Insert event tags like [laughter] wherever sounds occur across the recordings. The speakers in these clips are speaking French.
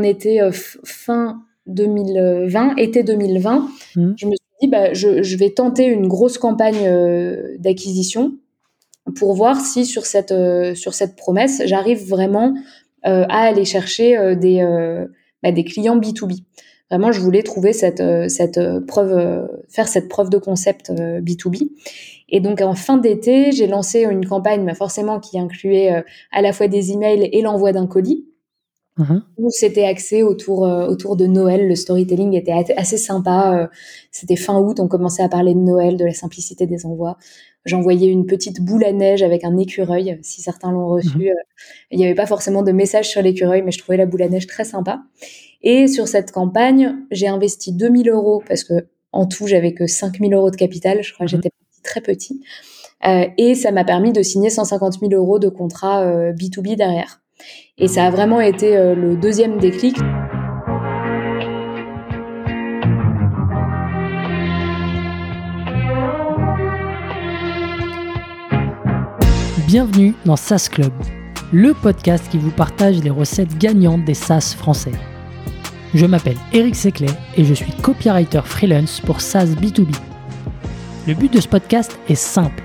on était fin 2020, été 2020, mmh. je me suis dit, bah, je, je, vais tenter une grosse campagne d'acquisition pour voir si sur cette, sur cette promesse, j'arrive vraiment à aller chercher des, bah, des clients B2B. Vraiment, je voulais trouver cette, cette preuve, faire cette preuve de concept B2B. Et donc en fin d'été, j'ai lancé une campagne, bah, forcément qui incluait à la fois des emails et l'envoi d'un colis. Mmh où c'était axé autour autour de Noël. Le storytelling était assez sympa. C'était fin août, on commençait à parler de Noël, de la simplicité des envois. J'envoyais une petite boule à neige avec un écureuil, si certains l'ont reçu. Mhm. Euh, il n'y avait pas forcément de message sur l'écureuil, mais je trouvais la boule à neige très sympa. Et sur cette campagne, j'ai investi 2000 euros parce que en tout, j'avais que 5000 euros de capital. Je crois que mhm. j'étais très petit. Euh, et ça m'a permis de signer 150 000 euros de contrat euh, B2B derrière. Et ça a vraiment été le deuxième déclic. Bienvenue dans SaaS Club, le podcast qui vous partage les recettes gagnantes des SaaS français. Je m'appelle Eric Seclet et je suis copywriter freelance pour SaaS B2B. Le but de ce podcast est simple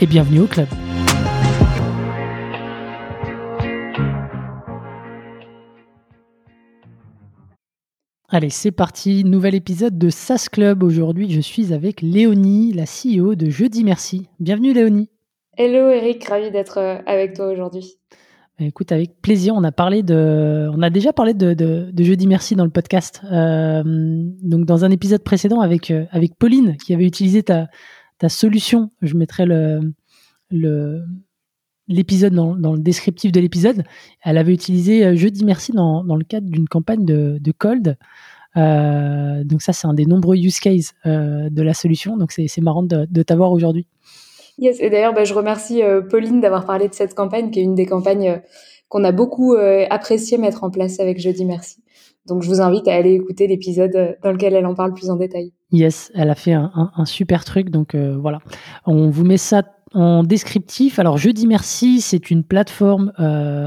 et bienvenue au club. Allez, c'est parti, nouvel épisode de SAS Club. Aujourd'hui, je suis avec Léonie, la CEO de Jeudi Merci. Bienvenue Léonie. Hello Eric, ravi d'être euh, avec toi aujourd'hui. Bah, écoute, avec plaisir. On a parlé de, on a déjà parlé de, de, Jeudi Merci dans le podcast. Euh, donc dans un épisode précédent avec euh, avec Pauline qui avait utilisé ta ta solution. Je mettrai le le l'épisode dans, le descriptif de l'épisode. Elle avait utilisé Jeudi Merci dans, le cadre d'une campagne de, Cold. donc ça, c'est un des nombreux use cases de la solution. Donc c'est marrant de, t'avoir aujourd'hui. Yes, et d'ailleurs, bah, je remercie euh, Pauline d'avoir parlé de cette campagne, qui est une des campagnes euh, qu'on a beaucoup euh, apprécié mettre en place avec Jeudi Merci. Donc, je vous invite à aller écouter l'épisode dans lequel elle en parle plus en détail. Yes, elle a fait un, super truc. Donc, voilà. On vous met ça en descriptif. Alors, Jeudi Merci, c'est une plateforme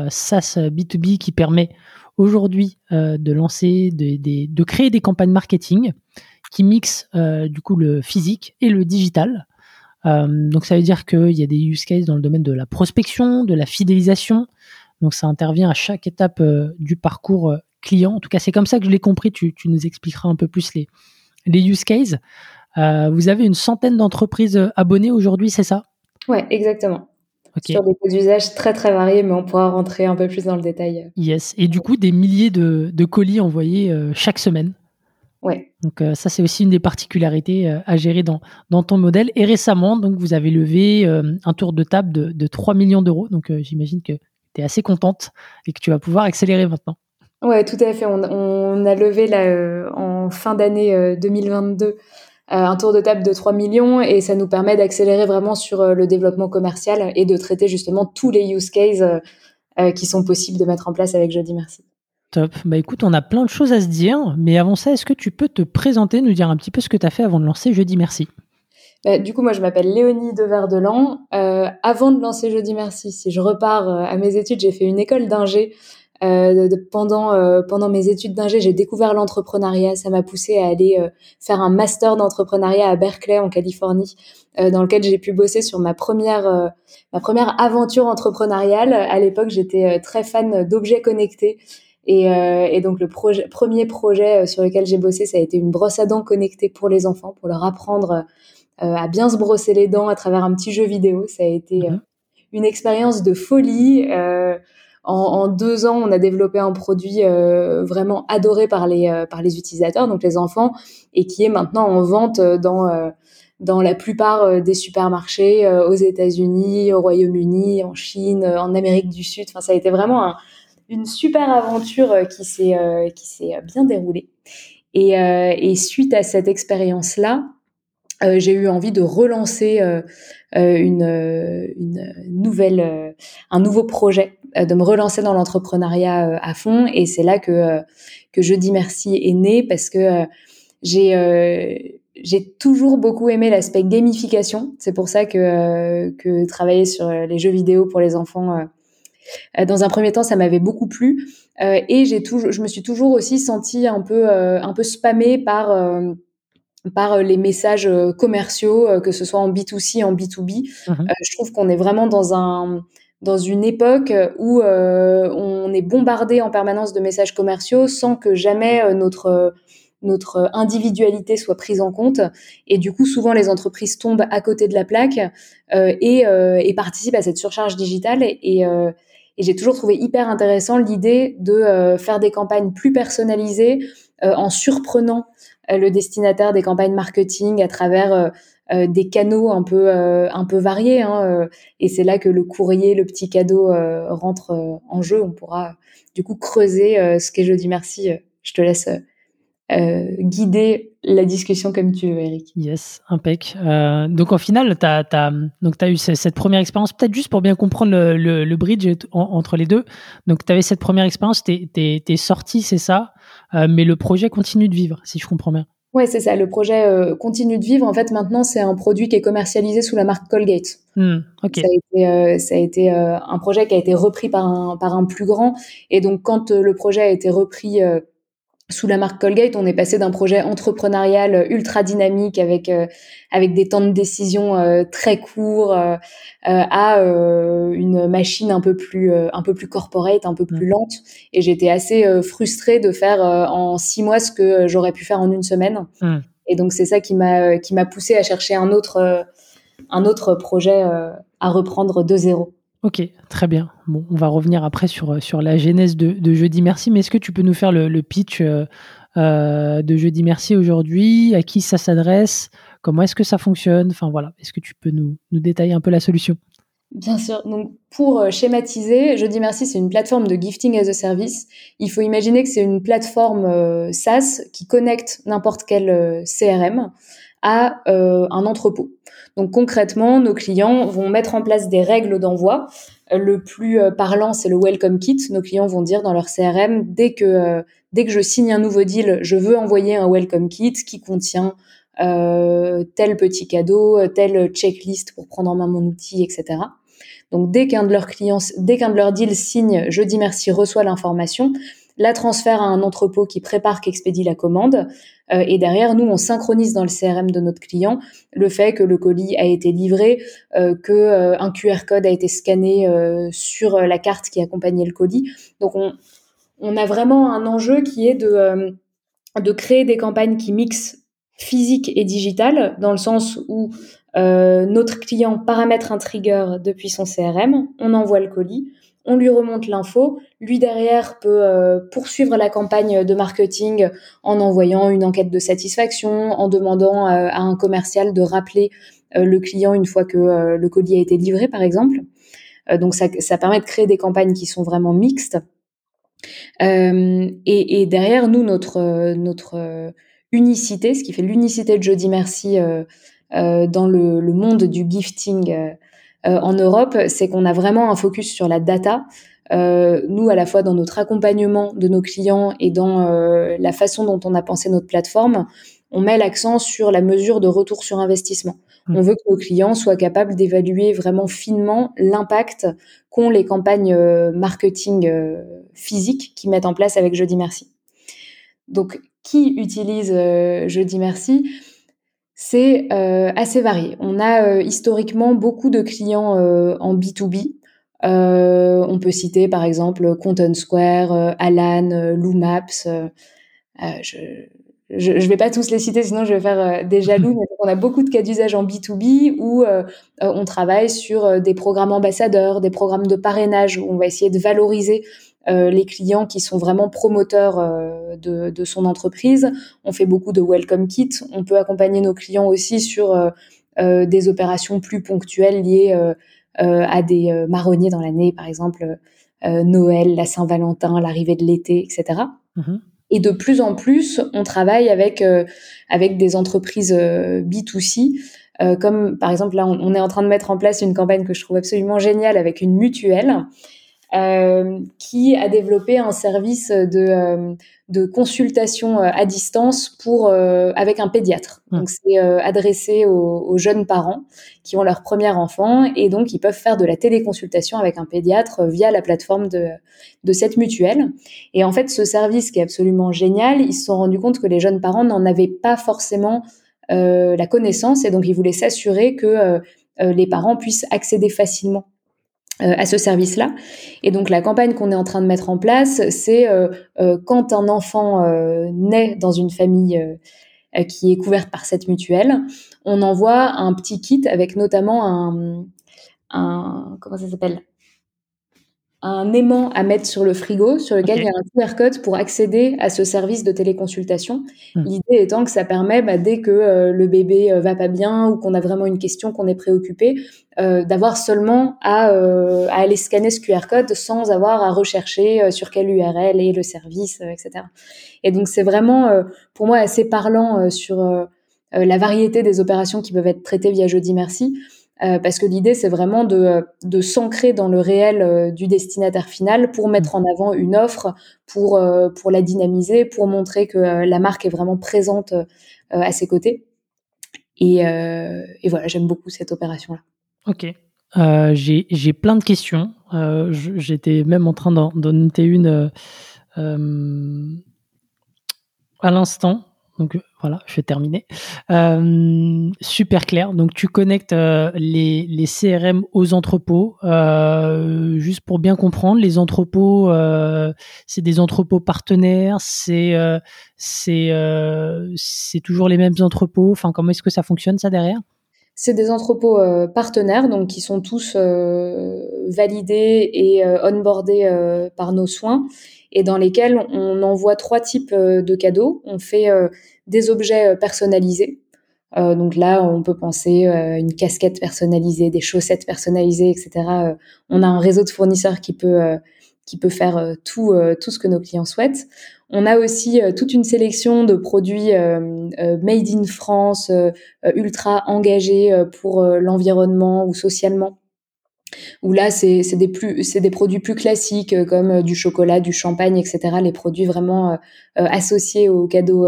SaaS B2B qui permet aujourd'hui de lancer, de, créer des campagnes marketing qui mixent du coup le physique et le digital. Euh, donc ça veut dire qu'il y a des use cases dans le domaine de la prospection, de la fidélisation. Donc ça intervient à chaque étape euh, du parcours euh, client. En tout cas, c'est comme ça que je l'ai compris. Tu, tu, nous expliqueras un peu plus les, les use cases. vous avez une centaine d'entreprises abonnées aujourd'hui, c'est ça? Ouais, exactement. Sur des usages très très variés, mais on pourra rentrer un peu plus dans le détail. Yes. Et du coup, des milliers de, de colis envoyés chaque semaine. Ouais. Donc euh, ça c'est aussi une des particularités euh, à gérer dans, dans ton modèle. Et récemment, donc vous avez levé euh, un tour de table de, de 3 millions d'euros. Donc j'imagine que tu es assez contente et que tu vas pouvoir accélérer maintenant. Ouais, tout à fait. On, on a levé là, en fin d'année 2022 un tour de table de 3 millions et ça nous permet d'accélérer vraiment sur le développement commercial et de traiter justement tous les use cases qui sont possibles de mettre en place avec Jeudi Merci. Top. Bah écoute, on a plein de choses à se dire, mais avant ça, est-ce que tu peux te présenter, nous dire un petit peu ce que tu as fait avant de lancer Jeudi Merci? Bah, Du coup, moi, je m'appelle Léonie Deverdelan. Euh, avant de lancer Jeudi Merci, si je repars euh, à mes études, j'ai fait une école d'ingé. Euh, pendant euh, pendant mes études d'ingé, j'ai découvert l'entrepreneuriat. Ça m'a poussé à aller euh, faire un master d'entrepreneuriat à Berkeley en Californie, dans lequel j'ai pu bosser sur ma première ma première aventure entrepreneuriale. À l'époque, j'étais très fan d'objets connectés et, euh, et, donc le projet, premier projet euh, sur lequel j'ai bossé, ça a été une brosse à dents connectée pour les enfants, pour leur apprendre euh, à bien se brosser les dents à travers un petit jeu vidéo. Ça a été mhm. une expérience de folie. En, en, deux ans, on a développé un produit vraiment adoré par les par les utilisateurs, donc les enfants, et qui est maintenant en vente dans dans la plupart des supermarchés aux États-Unis, au Royaume-Uni, en Chine, en Amérique du Sud. Enfin, ça a été vraiment un, une super aventure qui s'est bien déroulée. Et, et suite à cette expérience-là, j'ai eu envie de relancer une, une nouvelle, un nouveau projet, de me relancer dans l'entrepreneuriat à fond. Et c'est là que que je dis merci est né parce que j'ai j'ai toujours beaucoup aimé l'aspect gamification. C'est pour ça que, que travailler sur les jeux vidéo pour les enfants, euh, dans un premier temps, ça m'avait beaucoup plu. Euh, et j'ai toujours, je me suis toujours aussi sentie un peu, un peu spammée par par les messages commerciaux, que ce soit en B2C, en B2B. Mmh je trouve qu'on est vraiment dans un dans une époque où on est bombardé en permanence de messages commerciaux sans que jamais notre notre individualité soit prise en compte. Et du coup, souvent, les entreprises tombent à côté de la plaque euh, et, euh, et, participent à cette surcharge digitale. Et, euh, et j'ai toujours trouvé hyper intéressant l'idée de euh, faire des campagnes plus personnalisées euh, en surprenant le destinataire des campagnes marketing à travers des canaux un peu un peu variés. Hein, et c'est là que le courrier, le petit cadeau rentre en jeu. On pourra du coup creuser ce qu'est Jeudi Merci. Je te laisse euh, guider la discussion comme tu veux, Eric. Yes, impec. Euh, donc, au final, tu as, as, eu cette première expérience, peut-être juste pour bien comprendre le, bridge entre les deux. Donc, tu avais cette première expérience, tu es, sorti, c'est ça, euh, mais le projet continue de vivre, si je comprends bien. Ouais, c'est ça. Le projet euh, continue de vivre. En fait, maintenant, c'est un produit qui est commercialisé sous la marque Colgate. Hmm, Ça a été, euh, ça a été euh, un projet qui a été repris par un, par un plus grand. Et donc, quand le projet a été repris sous la marque Colgate, on est passé d'un projet entrepreneurial ultra dynamique avec euh, avec des temps de décision euh, très courts euh, à une machine un peu plus un peu plus corporate, un peu plus mmh. lente. Et j'étais assez frustrée de faire en six mois ce que j'aurais pu faire en une semaine. Mmh. Et donc c'est ça qui m'a qui m'a poussé à chercher un autre un autre projet à reprendre de zéro. Ok, très bien. Bon, on va revenir après sur, sur la genèse de, Jeudi Merci, mais est-ce que tu peux nous faire le, pitch euh, euh, de Jeudi Merci aujourd'hui? À qui ça s'adresse? Comment est-ce que ça fonctionne? Enfin voilà, est-ce que tu peux nous, détailler un peu la solution? Bien sûr. Donc, pour euh, schématiser, Jeudi Merci, c'est une plateforme de gifting as a service. Il faut imaginer que c'est une plateforme SaaS qui connecte n'importe quel CRM à un entrepôt. Donc concrètement, nos clients vont mettre en place des règles d'envoi. Euh, le plus euh, parlant, c'est le welcome kit. Nos clients vont dire dans leur CRM dès que euh, dès que je signe un nouveau deal, je veux envoyer un welcome kit qui contient tel petit cadeau, telle checklist pour prendre en main mon outil, etc. Donc dès qu'un de leurs clients, dès qu'un de leurs deals signe, je dis merci, reçoit l'information, la transfère à un entrepôt qui prépare, qui expédie la commande. Euh, et derrière, nous, on synchronise dans le CRM de notre client le fait que le colis a été livré, euh, que euh, un QR code a été scanné sur la carte qui accompagnait le colis. Donc, on, a vraiment un enjeu qui est de, de créer des campagnes qui mixent physique et digital, dans le sens où notre client paramètre un trigger depuis son CRM, on envoie le colis, on lui remonte l'info. Lui derrière peut euh, poursuivre la campagne de marketing en envoyant une enquête de satisfaction, en demandant euh, à un commercial de rappeler euh, le client une fois que le colis a été livré, par exemple. donc ça, permet de créer des campagnes qui sont vraiment mixtes. Et, derrière nous, notre notre unicité, ce qui fait l'unicité de Jody Merci dans le, monde du gifting en Europe, c'est qu'on a vraiment un focus sur la data. Euh, nous, à la fois dans notre accompagnement de nos clients et dans euh, la façon dont on a pensé notre plateforme, on met l'accent sur la mesure de retour sur investissement. Mmh. On veut que nos clients soient capables d'évaluer vraiment finement l'impact qu'ont les campagnes marketing physiques qu'ils mettent en place avec Jeudi Merci. Donc, qui utilise Jeudi Merci? C'est euh, assez varié. On a euh, historiquement beaucoup de clients euh, en B2B. on peut citer par exemple Content Square, Alan, Loomaps. je je ne vais pas tous les citer, sinon je vais faire des jaloux. [laughs] Mais on a beaucoup de cas d'usage en B2B où on travaille sur des programmes ambassadeurs, des programmes de parrainage où on va essayer de valoriser euh, les clients qui sont vraiment promoteurs euh, de, de, son entreprise. On fait beaucoup de welcome kit. On peut accompagner nos clients aussi sur euh, des opérations plus ponctuelles liées à des marronniers dans l'année, par exemple. Noël, la Saint-Valentin, l'arrivée de l'été, etc. Mm-hmm. Et de plus en plus, on travaille avec avec des entreprises B2C euh, comme par exemple là, on, est en train de mettre en place une campagne que je trouve absolument géniale avec une mutuelle euh, qui a développé un service de, euh, de consultation à distance pour avec un pédiatre. Mmh. Donc c'est adressé aux, aux, jeunes parents qui ont leur premier enfant et donc ils peuvent faire de la téléconsultation avec un pédiatre via la plateforme de, de cette mutuelle. Et en fait, ce service qui est absolument génial, ils se sont rendus compte que les jeunes parents n'en avaient pas forcément euh, la connaissance et donc il voulait s'assurer que euh, euh, les parents puissent accéder facilement à ce service-là. Et donc la campagne qu'on est en train de mettre en place, c'est quand un enfant naît dans une famille qui est couverte par cette mutuelle, on envoie un petit kit avec notamment un, un comment ça s'appelle? Un aimant à mettre sur le frigo sur lequel il y a un QR code pour accéder à ce service de téléconsultation. Hmm. L'idée étant que ça permet, bah, dès que euh, le bébé euh, va pas bien ou qu'on a vraiment une question, qu'on est préoccupé, euh, d'avoir seulement à, à, aller scanner ce QR code sans avoir à rechercher sur quelle URL est le service, etc. Et donc c'est vraiment pour moi assez parlant sur la variété des opérations qui peuvent être traitées via Jeudi Merci. Euh, parce que l'idée, c'est vraiment de, de s'ancrer dans le réel euh, du destinataire final pour mettre en avant une offre, pour, euh, pour la dynamiser, pour montrer que la marque est vraiment présente à ses côtés. Et, et voilà, j'aime beaucoup cette opération-là. Ok. J'ai plein de questions. J'étais même en train d'en noter une à l'instant. Donc voilà, je vais terminer. Euh, super clair. Donc tu connectes euh, les, les, CRM aux entrepôts. Euh, juste pour bien comprendre, les entrepôts, c'est des entrepôts partenaires. C'est toujours les mêmes entrepôts. Enfin, comment est-ce que ça fonctionne ça derrière? C'est des entrepôts partenaires, donc qui sont tous validés et onboardés par nos soins et dans lesquels on envoie trois types euh, de cadeaux. On fait euh, des objets euh, personnalisés. donc là, on peut penser une casquette personnalisée, des chaussettes personnalisées, etc. on a un réseau de fournisseurs qui peut qui peut faire tout tout ce que nos clients souhaitent. On a aussi toute une sélection de produits made in France, ultra engagés pour l'environnement ou socialement où là c'est des plus c'est des produits plus classiques euh, comme euh, du chocolat, du champagne, etc. Les produits vraiment euh, associés aux cadeaux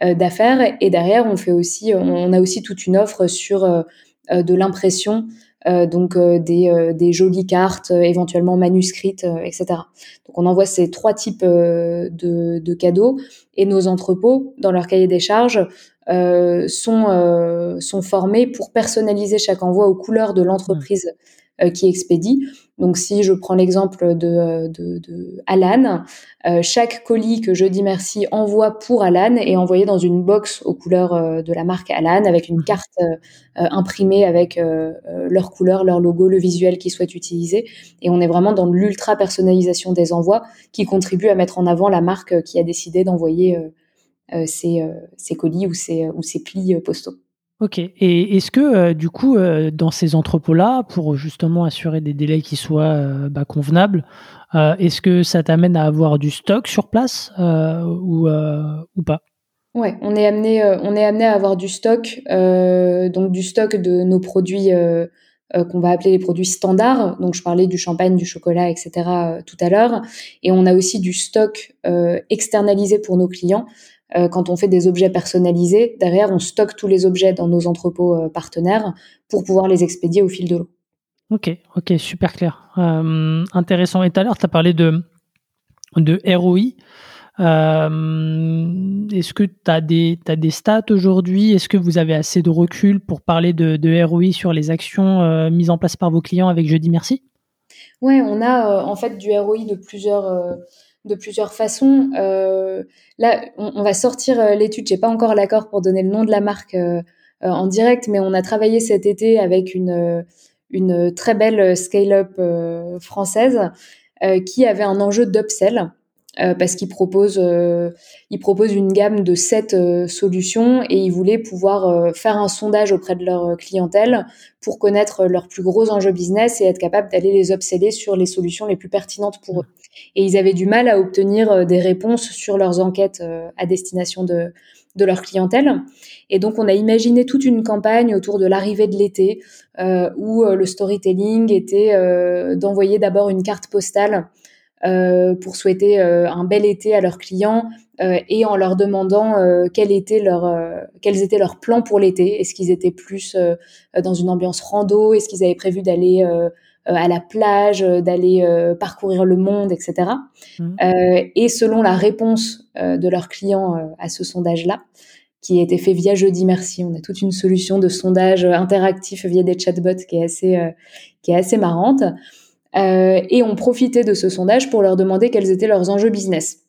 d'affaires. Et derrière, on fait aussi on a aussi toute une offre sur de l'impression. donc des, des, jolies cartes, éventuellement manuscrites, etc. Donc on envoie ces trois types de, de, cadeaux et nos entrepôts, dans leur cahier des charges, sont, sont formés pour personnaliser chaque envoi aux couleurs de l'entreprise euh, qui expédie. Donc si je prends l'exemple de, de, de, Alan, euh, chaque colis que je dis merci envoie pour Alan est envoyé dans une box aux couleurs euh, de la marque Alan avec une carte imprimée avec leur couleur, leur logo, le visuel qu'ils souhaitent utiliser. Et on est vraiment dans l'ultra personnalisation des envois qui contribue à mettre en avant la marque qui a décidé d'envoyer ces, ces, colis ou ces, ou ces plis postaux. Ok. Et est-ce que euh, du coup, euh, dans ces entrepôts-là, pour justement assurer des délais qui soient euh, bah, convenables, est-ce que ça t'amène à avoir du stock sur place ou, ou pas? Ouais, on est amené, on est amené à avoir du stock, donc du stock de nos produits qu'on va appeler les produits standards. Donc je parlais du champagne, du chocolat, etc. tout à l'heure, et on a aussi du stock externalisé pour nos clients. Euh, quand on fait des objets personnalisés, derrière, on stocke tous les objets dans nos entrepôts euh, partenaires pour pouvoir les expédier au fil de l'eau. Ok, ok, super clair. Euh, intéressant. Et tout à l'heure, tu as parlé de, de ROI. Est-ce que tu as, des, as des stats aujourd'hui? Est-ce que vous avez assez de recul pour parler de, de ROI sur les actions mises en place par vos clients avec Jeudi Merci? Ouais, on a en fait du ROI de plusieurs de plusieurs façons. Euh, là, on, va sortir euh, l'étude. J'ai pas encore l'accord pour donner le nom de la marque euh, en direct, mais on a travaillé cet été avec une une très belle scale-up française qui avait un enjeu d'upsell. Parce qu'ils proposent, ils proposent une gamme de sept solutions et ils voulaient pouvoir faire un sondage auprès de leur clientèle pour connaître leurs plus gros enjeux business et être capable d'aller les obséder sur les solutions les plus pertinentes pour eux. Et ils avaient du mal à obtenir des réponses sur leurs enquêtes à destination de, de leur clientèle. Et donc, on a imaginé toute une campagne autour de l'arrivée de l'été, euh, où euh, le storytelling était euh, d'envoyer d'abord une carte postale pour souhaiter un bel été à leurs clients et en leur demandant quel était leur, quels étaient leurs plans pour l'été. Est-ce qu'ils étaient plus dans une ambiance rando? Est-ce qu'ils avaient prévu d'aller à la plage, d'aller parcourir le monde, etc. Mmh. et selon la réponse de leurs clients à ce sondage-là, qui a été fait via Jeudi Merci. On a toute une solution de sondage interactif via des chatbots qui est assez, euh, qui est assez marrante. Euh, et on profitait de ce sondage pour leur demander quels étaient leurs enjeux business.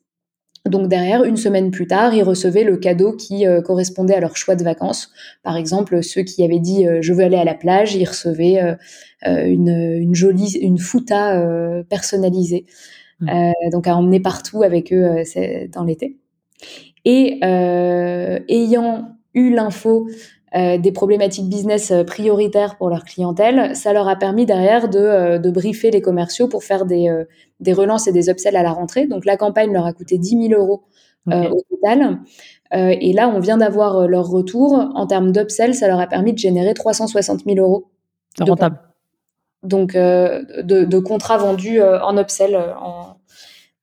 Donc derrière, une semaine plus tard, ils recevaient le cadeau qui euh, correspondait à leur choix de vacances. Par exemple, ceux qui avaient dit je veux aller à la plage, ils recevaient une, une, jolie une futa personnalisée, mmh. donc à emmener partout avec eux dans l'été. Et euh, ayant eu l'info euh, des problématiques business euh, prioritaires pour leur clientèle, ça leur a permis derrière de, de briefer les commerciaux pour faire des, des relances et des upsells à la rentrée. Donc la campagne leur a coûté 10 000 euros au total. et là, on vient d'avoir leur retour. En termes d'upsell, ça leur a permis de générer 360 000 euros. C'est rentable. Donc, de, de, contrats vendus en upsell, en,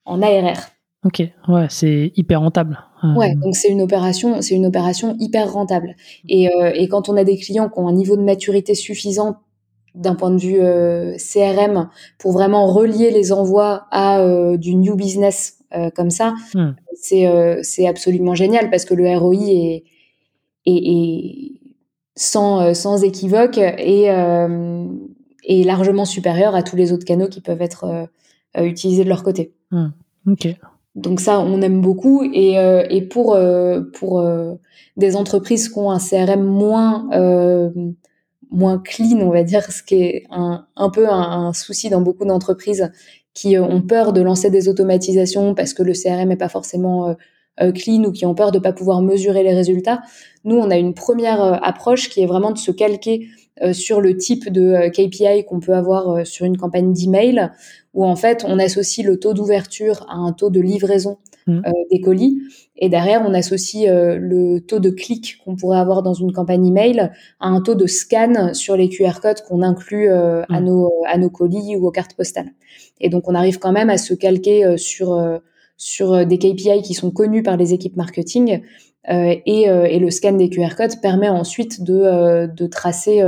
en ARR. Ok, ouais, c'est hyper rentable. Euh, ouais, donc c'est une opération, c'est une opération hyper rentable. Et, euh, et, quand on a des clients qui ont un niveau de maturité suffisant d'un point de vue euh, CRM pour vraiment relier les envois à du new business comme ça, hmm. c'est absolument génial parce que le ROI est, est, est sans, sans équivoque et est largement supérieur à tous les autres canaux qui peuvent être utilisés de leur côté. Hmm. Ok. Donc ça, on aime beaucoup. Et, euh, et pour, euh, pour euh, des entreprises qui ont un CRM moins, moins clean, on va dire, ce qui est un, un peu un, souci dans beaucoup d'entreprises qui ont peur de lancer des automatisations parce que le CRM n'est pas forcément clean ou qui ont peur de ne pas pouvoir mesurer les résultats. Nous, on a une première approche qui est vraiment de se calquer sur le type de KPI qu'on peut avoir sur une campagne d'email où en fait on associe le taux d'ouverture à un taux de livraison mmh. euh, des colis et derrière on associe euh, le taux de clic qu'on pourrait avoir dans une campagne email à un taux de scan sur les QR codes qu'on inclut euh, à mmh. nos à nos colis ou aux cartes postales. Et donc on arrive quand même à se calquer sur sur des KPI qui sont connus par les équipes marketing et, et, le scan des QR codes permet ensuite de, de tracer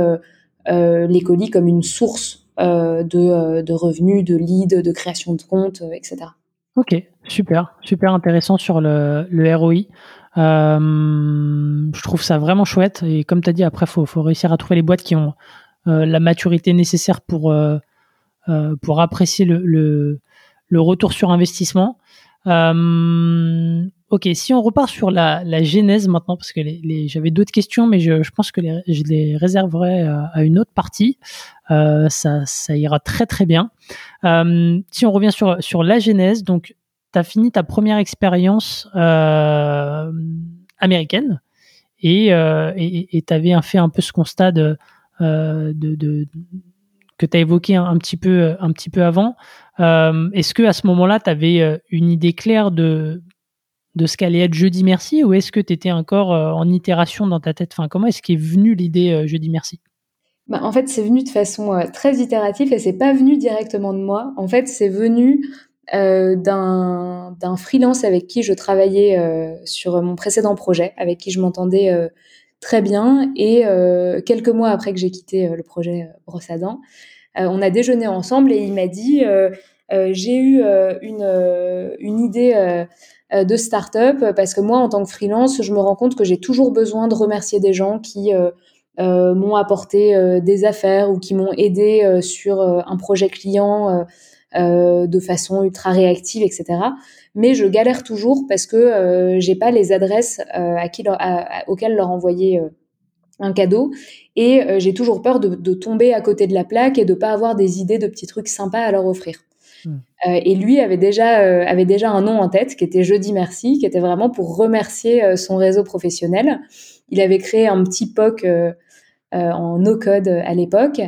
les colis comme une source euh, euh, de, revenus, de leads, de création de comptes, euh, etc. Ok, super, super intéressant sur le, ROI. je trouve ça vraiment chouette. Et comme tu as dit, après, il faut, réussir à trouver les boîtes qui ont la maturité nécessaire pour, pour apprécier le, retour sur investissement. Ok, si on repart sur la, la genèse maintenant, parce que les, j'avais d'autres questions, mais je, je, pense que les, je les réserverai à, une autre partie. Euh, ça, ça ira très très bien. Euh, si on revient sur, sur la genèse, donc tu as fini ta première expérience euh, américaine et euh, tu avais fait un peu ce constat de, euh, de, de que tu as évoqué un, un, petit peu, un petit peu avant. Euh, est-ce que à ce moment-là, tu avais une idée claire de de ce qu'allait être Jeudi Merci ou est-ce que tu étais encore euh, en itération dans ta tête? Enfin, Comment est-ce qu'est venue l'idée euh, Jeudi Merci? Bah, En fait, c'est venu de façon euh, très itérative et c'est pas venu directement de moi. En fait, c'est venu d'un freelance avec qui je travaillais sur mon précédent projet, avec qui je m'entendais très bien. Et quelques mois après que j'ai quitté le projet Brosse à dents, on a déjeuné ensemble et il m'a dit j'ai eu une, idée de start-up parce que moi, en tant que freelance, je me rends compte que j'ai toujours besoin de remercier des gens qui euh, euh, m'ont apporté des affaires ou qui m'ont aidé sur un projet client de façon ultra réactive, etc. Mais je galère toujours parce que j'ai pas les adresses à qui auxquelles leur envoyer un cadeau et j'ai toujours peur de, de, tomber à côté de la plaque et de pas avoir des idées de petits trucs sympas à leur offrir. Hmm. et lui avait déjà, avait déjà un nom en tête qui était Jeudi Merci, qui était vraiment pour remercier son réseau professionnel. Il avait créé un petit POC en no-code à l'époque.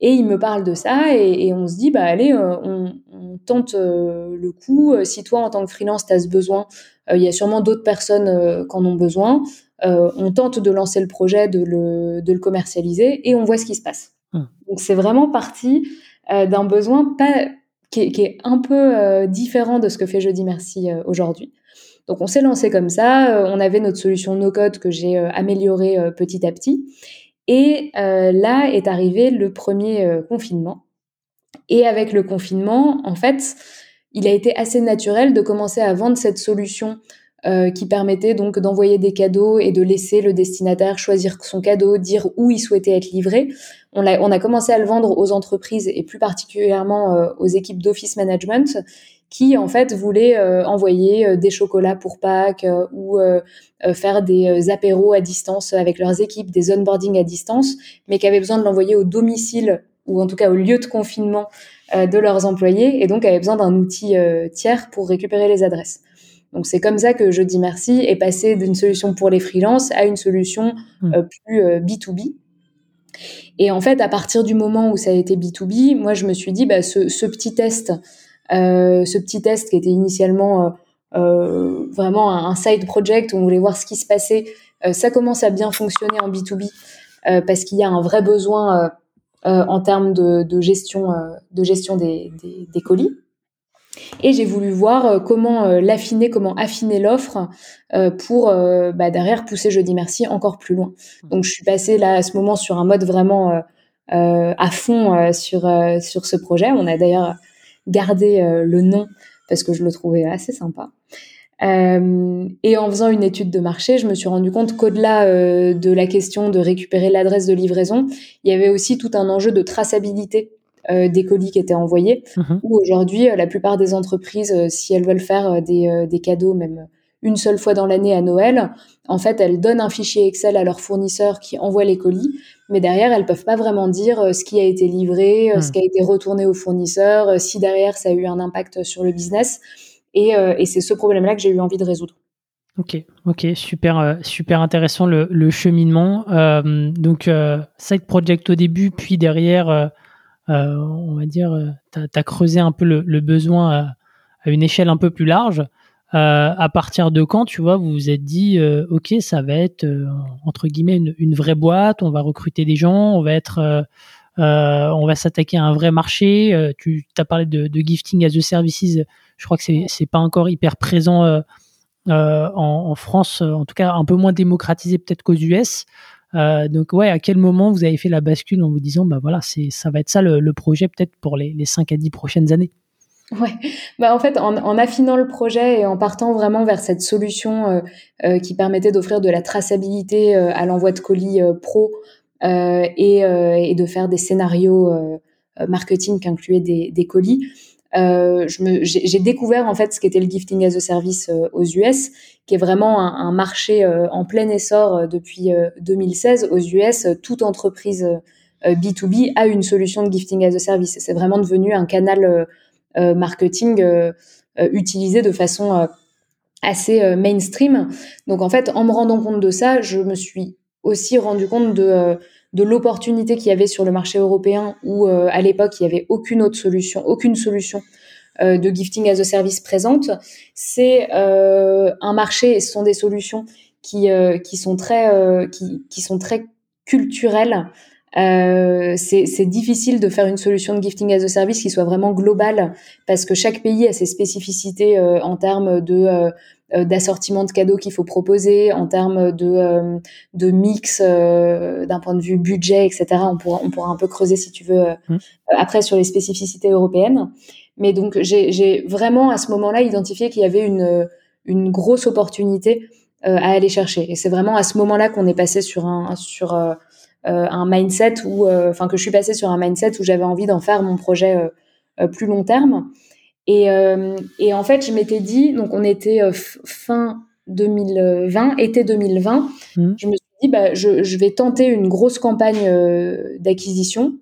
Et il me parle de ça et, on se dit, bah allez, on, on, tente le coup. Si toi, en tant que freelance, tu as ce besoin, il y a sûrement d'autres personnes qui en ont besoin. Euh, on tente de lancer le projet, de le, de le, commercialiser et on voit ce qui se passe. Hum. Donc c'est vraiment parti euh, d'un besoin pas, qui, est, un peu euh, différent de ce que fait Jeudi Merci aujourd'hui. Donc on s'est lancé comme ça, on avait notre solution no-code que j'ai améliorée petit à petit. Et là est arrivé le premier confinement. Et avec le confinement, en fait, il a été assez naturel de commencer à vendre cette solution euh, qui permettait donc d'envoyer des cadeaux et de laisser le destinataire choisir son cadeau, dire où il souhaitait être livré. On a, on a commencé à le vendre aux entreprises et plus particulièrement euh, aux équipes d'office management qui en fait voulaient euh, envoyer des chocolats pour Pâques ou faire des apéros à distance avec leurs équipes, des onboarding à distance, mais qui avaient besoin de l'envoyer au domicile ou en tout cas au lieu de confinement de leurs employés et donc avaient besoin d'un outil tiers pour récupérer les adresses. Donc c'est comme ça que je dis merci est passé d'une solution pour les freelances à une solution mmh. euh, plus B2B. Euh, et en fait, à partir du moment où ça a été B2B, moi je me suis dit, bah, ce, ce petit test, euh, ce petit test qui était initialement vraiment un, side project où on voulait voir ce qui se passait, ça commence à bien fonctionner en B2B parce qu'il y a un vrai besoin en termes de, de gestion, de gestion des, des, des colis. Et j'ai voulu voir euh, comment euh, l'affiner, comment affiner l'offre euh, pour bah, derrière pousser Jeudi Merci encore plus loin. Donc je suis passée là à ce moment sur un mode vraiment à fond sur sur ce projet. On a d'ailleurs gardé le nom parce que je le trouvais assez sympa. et en faisant une étude de marché, je me suis rendu compte qu'au-delà de la question de récupérer l'adresse de livraison, il y avait aussi tout un enjeu de traçabilité des colis qui étaient envoyés. Mhm. Ou aujourd'hui, euh, la plupart des entreprises, euh, si elles veulent faire des, des cadeaux, même une seule fois dans l'année à Noël, en fait, elles donnent un fichier Excel à leurs fournisseurs qui envoient les colis, mais derrière, elles peuvent pas vraiment dire ce qui a été livré, ce mhm. qui a été retourné au fournisseur, si derrière ça a eu un impact sur le business. Et, et c'est ce problème-là que j'ai eu envie de résoudre. Ok, ok, super, super intéressant le, le cheminement. donc, side project au début, puis derrière euh, on va dire, euh, tu as, creusé un peu le, besoin à, une échelle un peu plus large. Euh, à partir de quand, tu vois, vous vous êtes dit, ok, ça va être entre guillemets une, vraie boîte, on va recruter des gens, on va être, on va s'attaquer à un vrai marché. tu as parlé de, gifting as a services, je crois que c'est pas encore hyper présent en, France, en tout cas un peu moins démocratisé peut-être qu'aux US. Euh, donc ouais, à quel moment vous avez fait la bascule en vous disant bah voilà, c'est ça va être ça le, projet peut-être pour les, les 5 à 10 prochaines années? Ouais, bah en fait, en, affinant le projet et en partant vraiment vers cette solution euh, euh, qui permettait d'offrir de la traçabilité à l'envoi de colis pro et, de faire des scénarios marketing qui incluaient des colis, euh, j'ai découvert en fait ce qu'était le gifting as a service euh, aux US, qui est vraiment un, marché euh, en plein essor depuis 2016 aux US. Toute entreprise B2B a une solution de gifting as a service. C'est vraiment devenu un canal marketing utilisé de façon assez mainstream. Donc en fait, en me rendant compte de ça, je me suis aussi rendu compte de de l'opportunité qu'il y avait sur le marché européen où euh, à l'époque il y avait aucune autre solution, aucune solution euh, de gifting as a service présente. C'est euh, un marché et ce sont des solutions qui qui sont très qui, qui sont très culturelles. C'est difficile de faire une solution de gifting as a service qui soit vraiment globale parce que chaque pays a ses spécificités en termes de euh, d'assortiment de cadeaux qu'il faut proposer, en termes de, euh, de mix euh, d'un point de vue budget, etc. On pourra, on pourra un peu creuser si tu veux mmh. après sur les spécificités européennes. Mais donc j'ai vraiment à ce moment-là identifié qu'il y avait une, une grosse opportunité à aller chercher. Et c'est vraiment à ce moment-là qu'on est passé sur un sur un mindset où, enfin que je suis passée sur un mindset où j'avais envie d'en faire mon projet plus long terme. Et, euh, et en fait, je m'étais dit, donc on était euh, fin 2020, été 2020, mmh. je me suis dit, bah, je, je vais tenter une grosse campagne euh, d'acquisition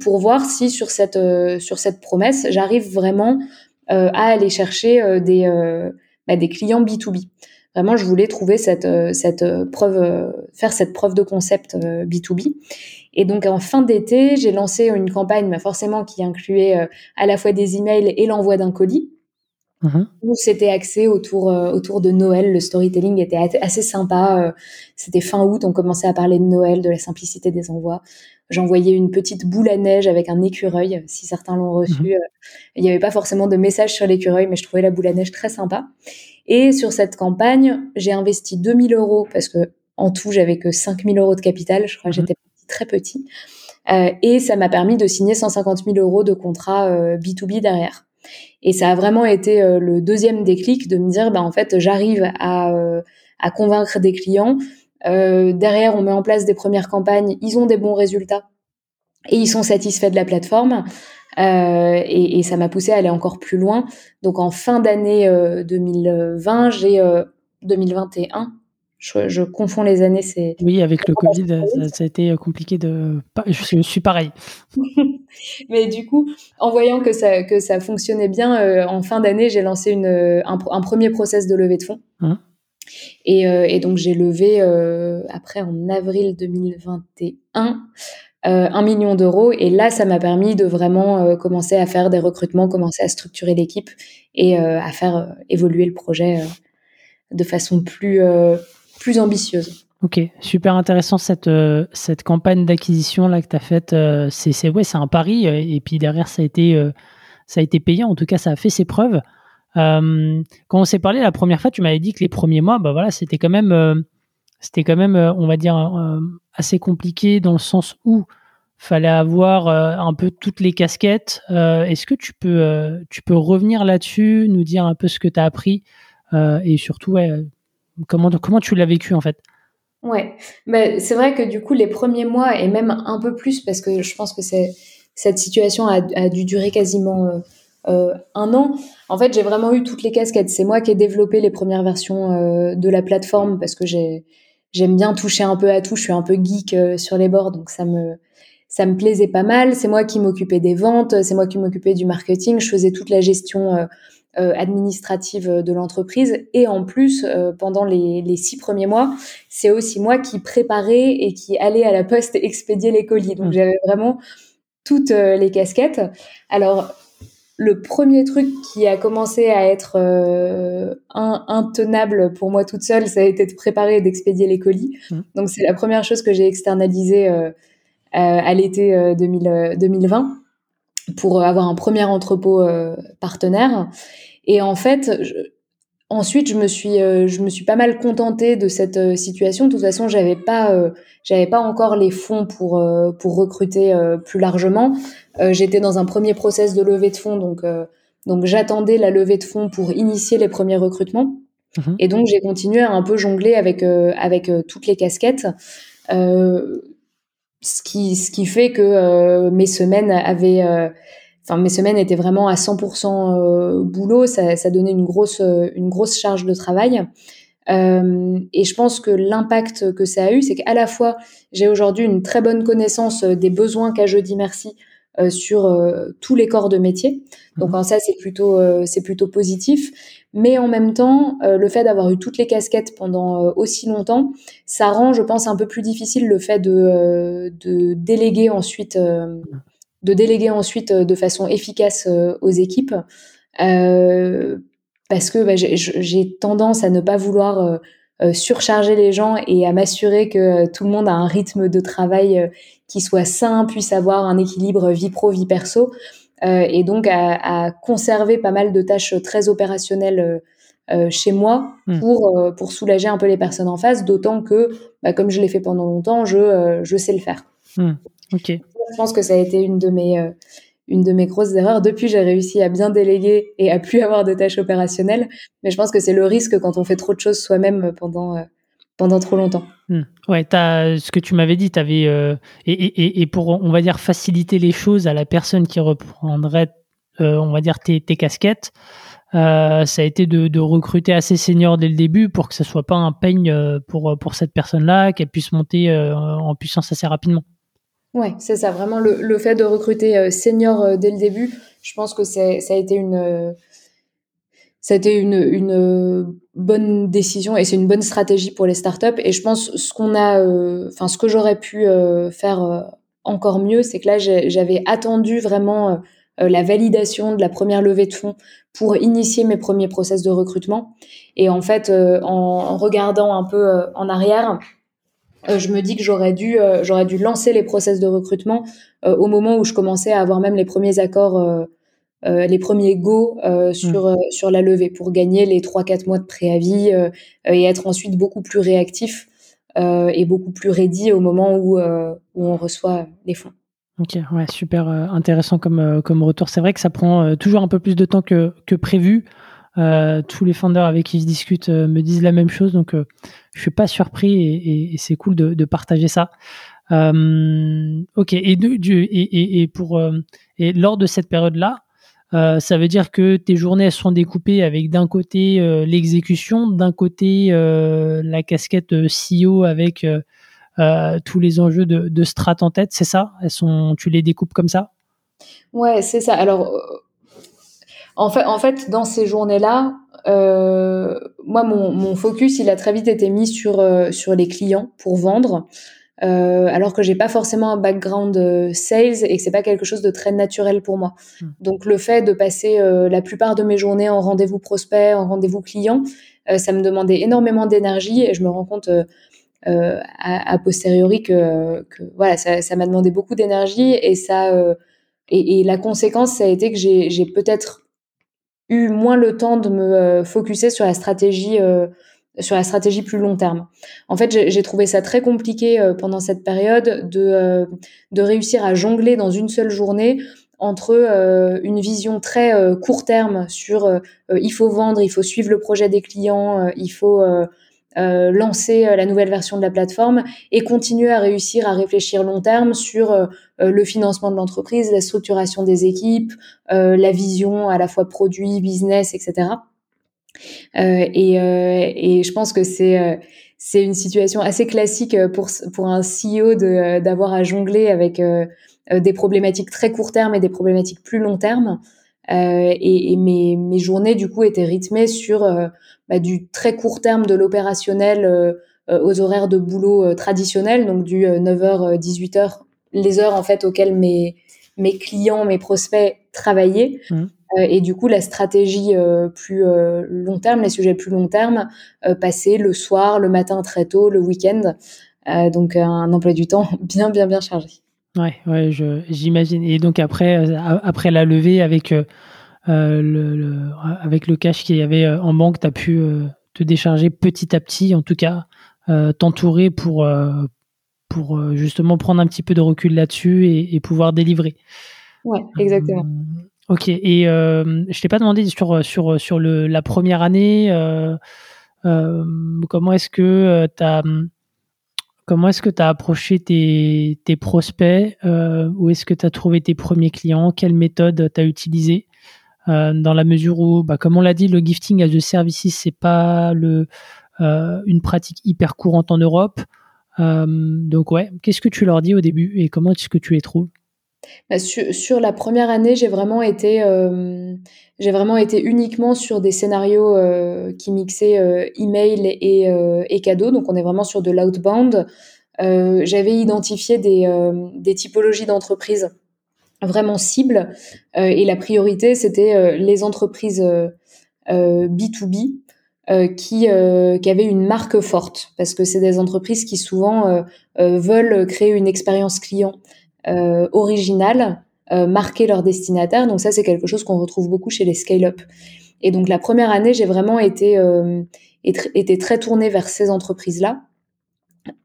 pour voir si sur cette, sur cette promesse, j'arrive vraiment à aller chercher des, bah, des clients B2B. Vraiment, je voulais trouver cette, cette preuve, faire cette preuve de concept B2B. Et donc en fin d'été, j'ai lancé une campagne, forcément qui incluait à la fois des emails et l'envoi d'un colis. Mmh où c'était axé autour euh, autour de Noël. Le storytelling était assez sympa. Euh, c'était fin août, on commençait à parler de Noël, de la simplicité des envois. J'envoyais une petite boule à neige avec un écureuil, si certains l'ont reçu. Mmh euh, il n'y avait pas forcément de message sur l'écureuil, mais je trouvais la boule à neige très sympa. Et sur cette campagne, j'ai investi 2000 euros parce que en tout, j'avais que 5000 euros de capital. Je crois que mmh j'étais très petit. et ça m'a permis de signer 150 000 euros de contrat B2B derrière. Et ça a vraiment été euh, le deuxième déclic de me dire, bah, en fait, j'arrive à, euh, à convaincre des clients. Euh, derrière, on met en place des premières campagnes, ils ont des bons résultats et ils sont satisfaits de la plateforme. Euh, et, et, ça m'a poussé à aller encore plus loin. Donc en fin d'année 2020, j'ai 2021, je, je, confonds les années. C'est oui, avec le Covid, ça, a été compliqué de. Je, suis pareil. [laughs] Mais du coup, en voyant que ça que ça fonctionnait bien, euh, en fin d'année, j'ai lancé une un, un, premier process de levée de fonds. Hein? Et, euh, et, donc j'ai levé euh, après en avril 2021 un million d'euros. Et là, ça m'a permis de vraiment commencer à faire des recrutements, commencer à structurer l'équipe et à faire évoluer le projet de façon plus plus ambitieuse. Ok, super intéressant cette, euh, cette campagne d'acquisition là que tu as faite. Euh, c'est ouais, un pari euh, et puis derrière ça a été ça a été payant. En tout cas, ça a fait ses preuves. quand on s'est parlé la première fois, tu m'avais dit que les premiers mois, bah voilà, c'était quand même c'était quand même on va dire assez compliqué dans le sens où fallait avoir un peu toutes les casquettes. Est-ce que tu peux tu peux revenir là-dessus, nous dire un peu ce que tu as appris et surtout Comment, comment tu l'as vécu en fait? Ouais, mais c'est vrai que du coup les premiers mois et même un peu plus parce que je pense que cette situation a, dû durer quasiment euh, euh, un an. En fait, j'ai vraiment eu toutes les casquettes. C'est moi qui ai développé les premières versions euh, de la plateforme parce que j'ai j'aime bien toucher un peu à tout. Je suis un peu geek sur les bords, donc ça me ça me plaisait pas mal. C'est moi qui m'occupais des ventes, c'est moi qui m'occupais du marketing. Je faisais toute la gestion euh, administrative de l'entreprise. Et en plus, euh, pendant les, les, six premiers mois, c'est aussi moi qui préparais et qui allais à la poste expédier les colis. Donc mmh. j'avais vraiment toutes euh, les casquettes. Alors le premier truc qui a commencé à être intenable pour moi toute seule, ça a été de préparer et d'expédier les colis. Mmh. Donc c'est la première chose que j'ai externalisée à l'été 2020 pour avoir un premier entrepôt partenaire. Et en fait, ensuite, je me suis, euh, je me suis pas mal contentée de cette euh, situation. De toute façon, j'avais pas, euh, j'avais pas encore les fonds pour pour recruter plus largement. J'étais dans un premier process de levée de fonds, donc donc j'attendais la levée de fonds pour initier les premiers recrutements. Mmh Et donc j'ai continué à un peu jongler avec avec toutes les casquettes. ce qui ce qui fait que mes semaines avaient enfin mes semaines étaient vraiment à 100% euh, boulot, ça, ça, donnait une grosse euh, une grosse charge de travail. Euh, et je pense que l'impact que ça a eu, c'est qu'à la fois j'ai aujourd'hui une très bonne connaissance euh, des besoins qu'a Jeudi Merci euh, sur tous les corps de métier. Donc mhm. en ça c'est plutôt c'est plutôt positif. Mais en même temps, le fait d'avoir eu toutes les casquettes pendant aussi longtemps, ça rend, je pense, un peu plus difficile le fait de, de déléguer ensuite de déléguer ensuite euh, de façon efficace euh, aux équipes. Euh, parce que bah, j'ai tendance à ne pas vouloir surcharger les gens et à m'assurer que tout le monde a un rythme de travail qui soit sain, puisse avoir un équilibre vie pro, vie perso, et donc à, conserver pas mal de tâches très opérationnelles chez moi mmh. pour, pour soulager un peu les personnes en face, d'autant que, bah, comme je l'ai fait pendant longtemps, je, je sais le faire. Mmh. Ok je pense que ça a été une de mes euh, une de mes grosses erreurs. Depuis, j'ai réussi à bien déléguer et à plus avoir de tâches opérationnelles. Mais je pense que c'est le risque quand on fait trop de choses soi-même pendant euh, pendant trop longtemps. Hmm. Ouais, as, ce que tu m'avais dit, avais, euh, et, et, et, pour, on va dire, faciliter les choses à la personne qui reprendrait, on va dire, tes, tes casquettes, ça a été de, de, recruter assez senior dès le début pour que ce soit pas un peigne pour, pour cette personne-là, qu'elle puisse monter en puissance assez rapidement. Ouais, c'est ça, vraiment le, le, fait de recruter senior dès le début, je pense que ça a été une ça a été une, une bonne décision et c'est une bonne stratégie pour les startups. Et je pense ce qu'on a, enfin ce que j'aurais pu faire encore mieux, c'est que là j'avais attendu vraiment euh, la validation de la première levée de fonds pour initier mes premiers process de recrutement. Et en fait, euh, en, regardant un peu euh, en arrière, je me dis que j'aurais dû, j'aurais dû lancer les process de recrutement au moment où je commençais à avoir même les premiers accords, les premiers go sur mmh. sur la levée pour gagner les 3-4 mois de préavis et être ensuite beaucoup plus réactif et beaucoup plus ready au moment où, où on reçoit les fonds. Ok, ouais, super euh, intéressant comme, euh, comme retour. C'est vrai que ça prend euh, toujours un peu plus de temps que, que prévu. Tous les founders avec qui je discute me disent la même chose, donc je suis pas surpris et, c'est cool de, partager ça. ok, et, pour et lors de cette période-là, ça veut dire que tes journées sont découpées avec d'un côté l'exécution, d'un côté la casquette CEO avec euh, tous les enjeux de, de strat en tête, c'est ça? Elles sont, Tu les découpes comme ça? Ouais, c'est ça. Alors, euh, en fait, en fait, dans ces journées-là, euh, moi, mon, mon, focus, il a très vite été mis sur sur les clients pour vendre, alors que j'ai pas forcément un background sales et que c'est pas quelque chose de très naturel pour moi. Hmm. Donc, le fait de passer la plupart de mes journées en rendez-vous prospect, en rendez-vous client, ça me demandait énormément d'énergie et je me rends compte euh, a, posteriori que, que voilà, ça m'a demandé beaucoup d'énergie et ça euh, et, et, la conséquence, ça a été que j'ai peut-être eu moins le temps de me euh, focuser sur la stratégie sur la stratégie plus long terme. En fait, j'ai trouvé ça très compliqué pendant cette période de, de réussir à jongler dans une seule journée entre une vision très court terme sur il faut vendre, il faut suivre le projet des clients, il faut euh, lancer euh, la nouvelle version de la plateforme et continuer à réussir à réfléchir long terme sur euh, le financement de l'entreprise, la structuration des équipes, la vision à la fois produit, business, etc. Et, je pense que c'est une situation assez classique pour pour un CEO d'avoir à jongler avec des problématiques très court terme et des problématiques plus long terme. Euh, et, et mes, mes, journées du coup étaient rythmées sur euh, bah, du très court terme de l'opérationnel euh, aux horaires de boulot traditionnels, donc du 9h 18h, les heures en fait auxquelles mes mes clients, mes prospects travaillaient. Mmh. et du coup, la stratégie plus long terme, les sujets plus long terme, passer le soir, le matin très tôt, le week-end. donc un emploi du temps [laughs] bien, bien, bien chargé. Ouais, ouais, j'imagine. Et donc après, euh, après la levée avec euh, euh, le, avec le cash qu'il y avait en banque, tu as pu te décharger petit à petit, en tout cas, t'entourer pour pour justement prendre un petit peu de recul là-dessus et, pouvoir délivrer. Ouais, exactement. ok. Et je t'ai pas demandé sur sur sur le, la première année. comment est-ce que tu as Comment est-ce que tu as approché tes, prospects euh, Où est-ce que tu as trouvé tes premiers clients? Quelle méthode tu as utilisée? Euh, Dans la mesure où, bah, comme on l'a dit, le gifting as a services, c'est pas euh, une pratique hyper courante en Europe. donc ouais, qu'est-ce que tu leur dis au début et comment est-ce que tu les trouves? Bah, sur, la première année, j'ai vraiment été, euh, j'ai vraiment été uniquement sur des scénarios euh, qui mixaient euh, email et, et cadeaux. Donc, on est vraiment sur de l'outbound. J'avais identifié des, des typologies d'entreprises vraiment cibles et la priorité, c'était les entreprises B2B. qui, qui avaient une marque forte parce que c'est des entreprises qui souvent veulent créer une expérience client euh, originales, euh, marquer leur destinataire. Donc ça, c'est quelque chose qu'on retrouve beaucoup chez les scale-up. Et donc la première année, j'ai vraiment été, euh, été très tournée vers ces entreprises-là.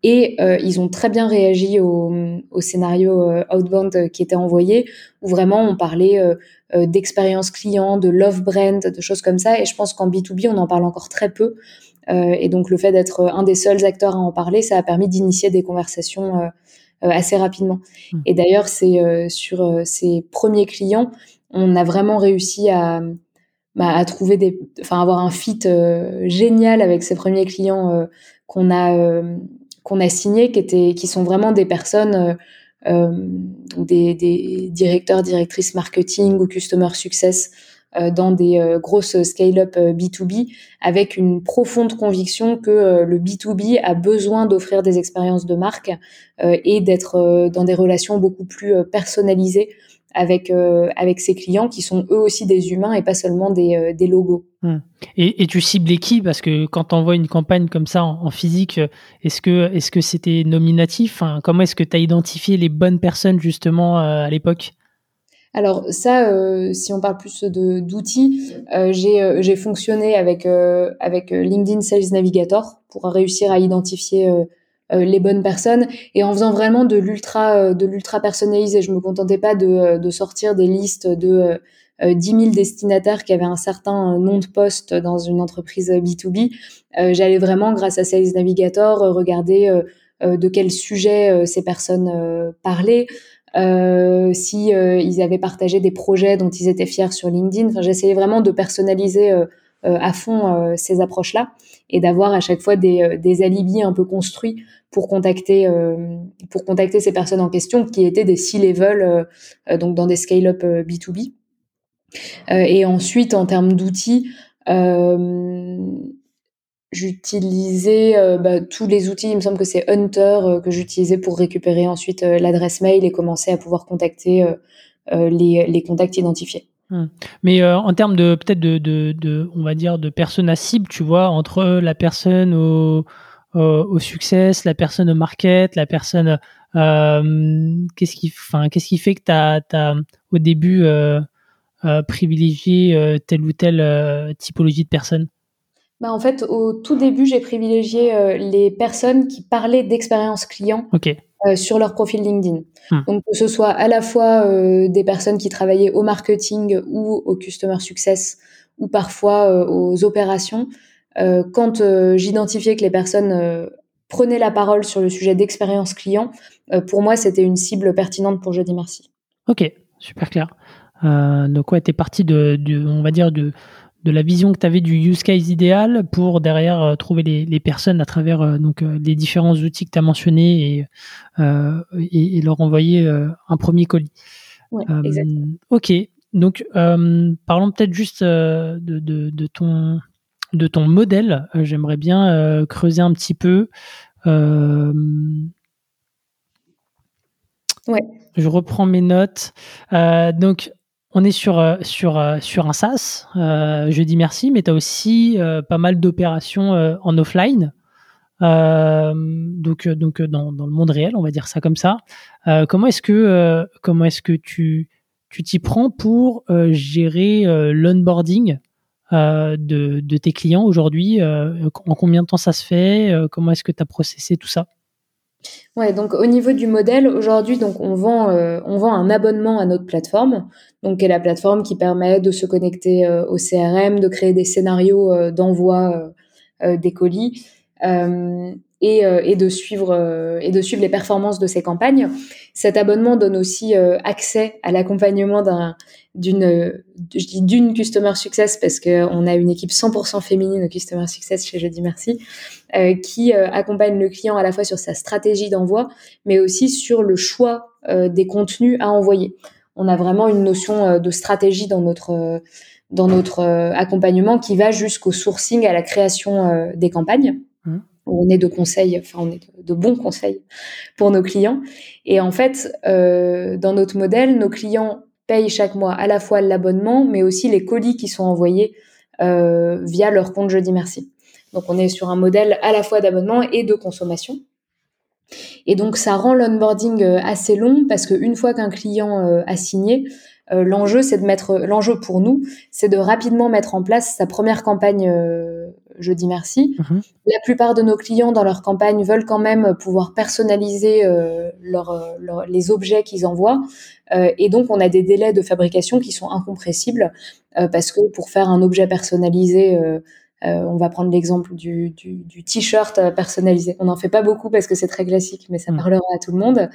Et euh, ils ont très bien réagi au, au scénario euh, outbound qui était envoyé, où vraiment on parlait euh, d'expérience client, de love brand, de choses comme ça. Et je pense qu'en B2B, on en parle encore très peu. et donc le fait d'être un des seuls acteurs à en parler, ça a permis d'initier des conversations euh, assez rapidement. Mmh. Et d'ailleurs, c'est euh, sur euh, ces premiers clients, on a vraiment réussi à, bah, à trouver des, enfin avoir un fit génial avec ces premiers clients qu'on a qu'on a signés, qui étaient, qui sont vraiment des personnes des, des, directeurs, directrices marketing ou customer success dans des grosses scale-up B2B avec une profonde conviction que le B2B a besoin d'offrir des expériences de marque et d'être dans des relations beaucoup plus personnalisées avec euh, avec ses clients qui sont eux aussi des humains et pas seulement des, euh, des logos. Hmm. Et, et, tu cibles qui? Parce que quand on envoie une campagne comme ça en, physique, est-ce que est-ce que c'était nominatif? Enfin, Comment est-ce que tu as identifié les bonnes personnes justement euh, à l'époque? Alors ça, si on parle plus de d'outils, j'ai j'ai fonctionné avec avec LinkedIn Sales Navigator pour réussir à identifier euh, les bonnes personnes et en faisant vraiment de l'ultra euh, de l'ultra personnalisé. Je me contentais pas de, euh, de sortir des listes de 10 000 destinataires qui avaient un certain nom de poste dans une entreprise B2B. J'allais vraiment, grâce à Sales Navigator, regarder de quel sujet ces personnes parlaient, euh, si ils avaient partagé des projets dont ils étaient fiers sur LinkedIn. Enfin, j'essayais vraiment de personnaliser à fond ces approches-là et d'avoir à chaque fois des, des alibis un peu construits pour contacter euh, pour contacter ces personnes en question qui étaient des C-level euh, euh, donc dans des scale-up B2B. et ensuite en termes d'outils j'utilisais bah, tous les outils. Il me semble que c'est Hunter que j'utilisais pour récupérer ensuite l'adresse mail et commencer à pouvoir contacter les, contacts identifiés. Hum. Mais en termes de peut-être de, de, on va dire de personnes à cible, tu vois, entre la personne au, au succès, la personne au market, la personne. Euh, qu'est-ce qui, enfin, qu'est-ce qui fait que tu as, au début euh, euh, privilégié telle ou telle typologie de personnes bah en fait, au tout début, j'ai privilégié les personnes qui parlaient d'expérience client sur leur profil LinkedIn. Hmm. Donc que ce soit à la fois des personnes qui travaillaient au marketing ou au customer success ou parfois aux opérations, euh, quand euh, j'identifiais que les personnes euh, prenaient la parole sur le sujet d'expérience client, pour moi, c'était une cible pertinente pour Jeudi Merci. Ok, super clair. donc ouais, tu es parti de, on va dire, de, de la vision que tu avais du use case idéal pour derrière trouver les, les, personnes à travers donc les différents outils que tu as mentionnés et, et, et, leur envoyer un premier colis. Ouais. Ok, donc parlons peut-être juste de, de, de, ton de ton modèle. Euh, j'aimerais bien euh, creuser un petit peu. Euh, ouais. Je reprends mes notes. donc, on est sur, sur, sur un SaaS. je dis merci, mais tu as aussi pas mal d'opérations en offline. donc, donc dans, dans, le monde réel, on va dire ça comme ça. comment est-ce que, comment est-ce que tu tu t'y prends pour gérer l'onboarding euh, de, tes clients aujourd'hui euh, En combien de temps ça se fait euh, Comment est-ce que tu as processé tout ça? Ouais, donc au niveau du modèle, aujourd'hui, donc on vend, on vend un abonnement à notre plateforme, donc qui est la plateforme qui permet de se connecter au CRM, de créer des scénarios d'envoi des colis et, et, de suivre et de suivre les performances de ces campagnes. Cet abonnement donne aussi accès à l'accompagnement d'un d'une, je dis d'une customer success parce qu'on a une équipe 100% féminine au customer success chez Jeudi Merci, euh, qui euh, accompagne le client à la fois sur sa stratégie d'envoi, mais aussi sur le choix euh, des contenus à envoyer. On a vraiment une notion de stratégie dans notre dans notre accompagnement qui va jusqu'au sourcing à la création des campagnes. Mmh. On est de conseils, enfin on est de, bons conseils pour nos clients. Et en fait, dans notre modèle, nos clients payent chaque mois à la fois l'abonnement, mais aussi les colis qui sont envoyés euh, via leur compte Jeudi Merci. Donc on est sur un modèle à la fois d'abonnement et de consommation. Et donc ça rend l'onboarding euh, assez long parce qu'une fois qu'un client euh, a signé, l'enjeu c'est de mettre l'enjeu pour nous, c'est de rapidement mettre en place sa première campagne je dis merci. Mhm. La plupart de nos clients dans leur campagne veulent quand même pouvoir personnaliser euh, les objets qu'ils envoient. Euh, et donc, on a des délais de fabrication qui sont incompressibles euh, parce que pour faire un objet personnalisé, on va prendre l'exemple du, t-shirt personnalisé. On n'en fait pas beaucoup parce que c'est très classique, mais ça mhm. parlera à tout le monde.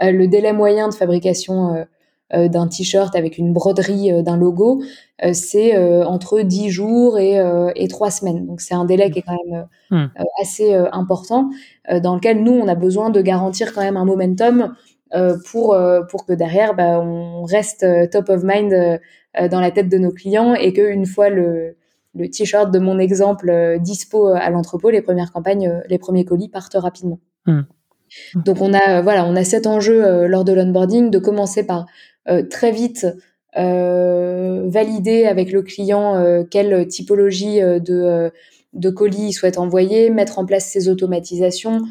le délai moyen de fabrication euh, d'un t-shirt avec une broderie euh, d'un logo, euh, c'est entre 10 jours et, et 3 semaines. Donc c'est un délai qui est quand même hmm. assez important, dans lequel nous, on a besoin de garantir quand même un momentum pour pour que derrière bah, on reste top of mind dans la tête de nos clients et qu'une fois le le t-shirt de mon exemple dispo à l'entrepôt, les premières campagnes, les premiers colis partent rapidement. Mmh. Donc on a voilà, on a cet enjeu lors de l'onboarding de commencer par très vite euh, valider avec le client euh, quelle typologie euh, de, colis il souhaite envoyer, mettre en place ses automatisations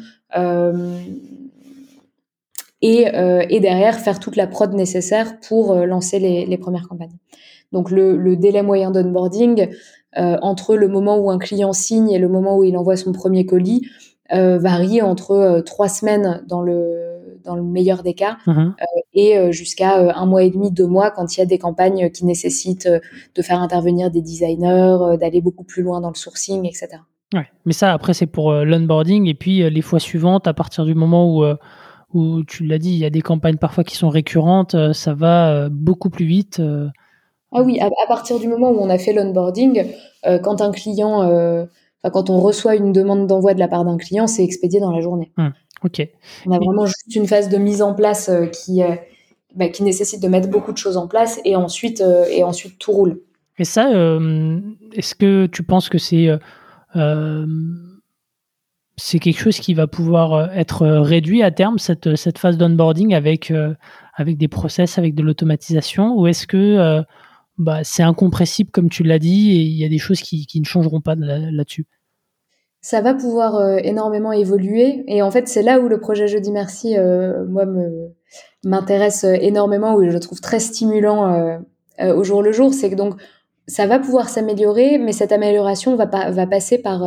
et, derrière faire toute la prod nécessaire pour lancer les, premières campagnes. Donc le délai moyen d'onboarding entre le moment où un client signe et le moment où il envoie son premier colis varie entre trois semaines dans le dans le meilleur des cas, mmh euh, et euh, jusqu'à euh, un mois et demi, deux mois quand il y a des campagnes qui nécessitent de faire intervenir des designers, d'aller beaucoup plus loin dans le sourcing, etc. Ouais, mais ça, après, c'est pour l'onboarding, et puis les fois suivantes, à partir du moment où où tu l'as dit, il y a des campagnes parfois qui sont récurrentes, ça va beaucoup plus vite. Ah oui, à, partir du moment où on a fait l'onboarding, quand un client, quand on reçoit une demande d'envoi de la part d'un client, c'est expédié dans la journée. Mmh. Ok. On a vraiment juste une phase de mise en place euh, qui, euh, bah, qui nécessite de mettre beaucoup de choses en place et ensuite, euh, et ensuite tout roule. Et ça, est-ce que tu penses que c'est c'est quelque chose qui va pouvoir être réduit à terme, cette, cette phase d'onboarding avec, avec des process, avec de l'automatisation? Ou est-ce que bah, c'est incompressible, comme tu l'as dit, et il y a des choses qui, qui ne changeront pas là-dessus? Ça va pouvoir euh, énormément évoluer. Et en fait, c'est là où le projet Jeudi Merci, euh, moi, m'intéresse euh, énormément, où je le trouve très stimulant au jour le jour. C'est que donc, ça va pouvoir s'améliorer, mais cette amélioration va, pas, va passer par,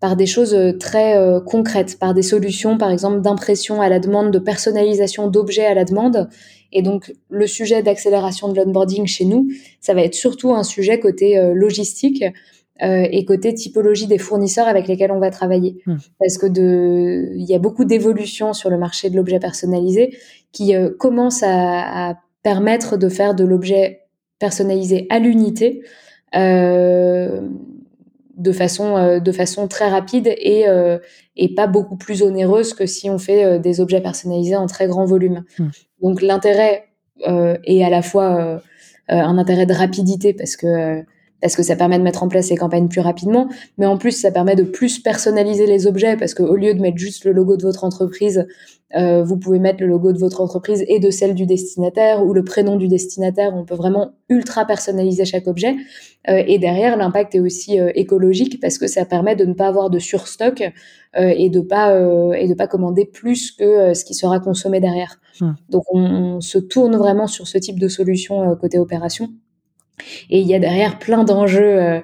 par des choses très concrètes, par des solutions, par exemple, d'impression à la demande, de personnalisation d'objets à la demande. Et donc, le sujet d'accélération de l'onboarding chez nous, ça va être surtout un sujet côté logistique euh, et côté typologie des fournisseurs avec lesquels on va travailler. Hmm. Parce que de, il y a beaucoup d'évolutions sur le marché de l'objet personnalisé qui euh, commencent à, à, permettre de faire de l'objet personnalisé à l'unité euh, de façon euh, de façon très rapide et et pas beaucoup plus onéreuse que si on fait des objets personnalisés en très grand volume. Hmm. Donc l'intérêt est à la fois un intérêt de rapidité parce que parce que ça permet de mettre en place ces campagnes plus rapidement, mais en plus ça permet de plus personnaliser les objets parce qu'au lieu de mettre juste le logo de votre entreprise, euh, vous pouvez mettre le logo de votre entreprise et de celle du destinataire ou le prénom du destinataire. On peut vraiment ultra personnaliser chaque objet. Euh, et derrière, l'impact est aussi euh, écologique parce que ça permet de ne pas avoir de surstock et de pas et de pas commander plus que ce qui sera consommé derrière. Mmh. Donc on, on, se tourne vraiment sur ce type de solution côté opération. Et il y a derrière plein d'enjeux, euh,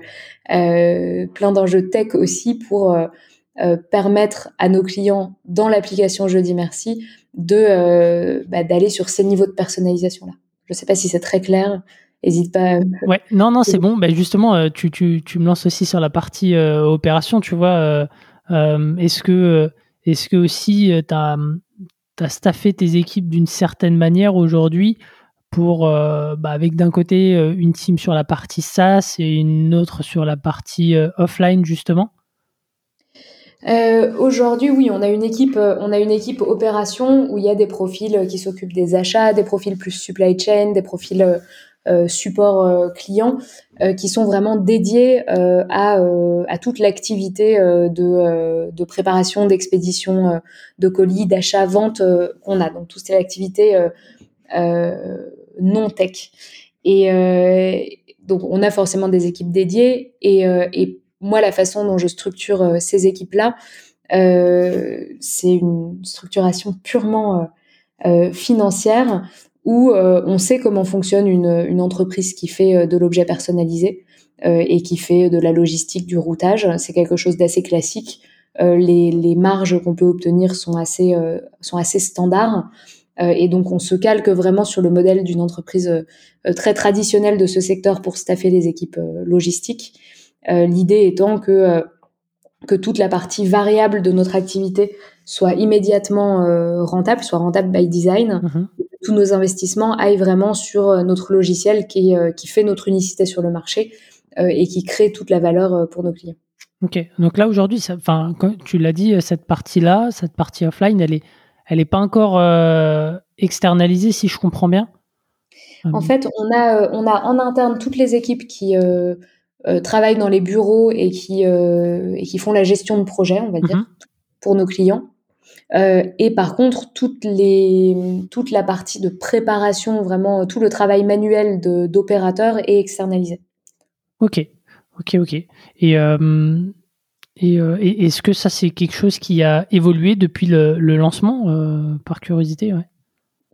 euh, plein d'enjeux tech aussi pour euh, permettre à nos clients dans l'application Jeudi Merci de bah, d'aller sur ces niveaux de personnalisation là. Je ne sais pas si c'est très clair. N'hésite pas. Ouais, non, non, c'est bon. Bah, justement, tu, tu, tu, me lances aussi sur la partie opération, tu vois. est-ce que, est-ce que aussi tu as, as, staffé tes équipes d'une certaine manière aujourd'hui pour euh, bah, avec d'un côté euh, une team sur la partie SaaS et une autre sur la partie euh, offline justement? Aujourd'hui, oui, on a une équipe, on a une équipe opération où il y a des profils qui s'occupent des achats, des profils plus supply chain, des profils support client, qui sont vraiment dédiés à, toute l'activité de, préparation, d'expédition de colis, d'achat, vente qu'on a. Donc toutes ces activités non tech. Et euh, donc, on a forcément des équipes dédiées. Et, euh, moi, la façon dont je structure euh, ces équipes-là, c'est une structuration purement financière où on sait comment fonctionne une, une entreprise qui fait de l'objet personnalisé et qui fait de la logistique, du routage. C'est quelque chose d'assez classique. les, les, marges qu'on peut obtenir sont assez, sont assez standards. Euh, et donc, on se calque vraiment sur le modèle d'une entreprise euh, très traditionnelle de ce secteur pour staffer les équipes euh, logistiques. L'idée étant que que toute la partie variable de notre activité soit immédiatement rentable, soit rentable by design. Mm-hmm. tous nos investissements aillent vraiment sur notre logiciel qui, qui fait notre unicité sur le marché et qui crée toute la valeur pour nos clients. Ok, donc là aujourd'hui, enfin, tu l'as dit, cette partie-là, cette partie offline, elle est, elle n'est pas encore externalisée, si je comprends bien. En fait, on a, on a en interne toutes les équipes qui travaillent dans les bureaux et qui, et qui font la gestion de projet, on va dire, mhm. pour nos clients. Euh, et par contre, toutes les, toute la partie de préparation, vraiment tout le travail manuel d'opérateur est externalisé. Ok, ok, ok. Et, euh, euh, et, est-ce que ça, c'est quelque chose qui a évolué depuis le, lancement, par curiosité ouais?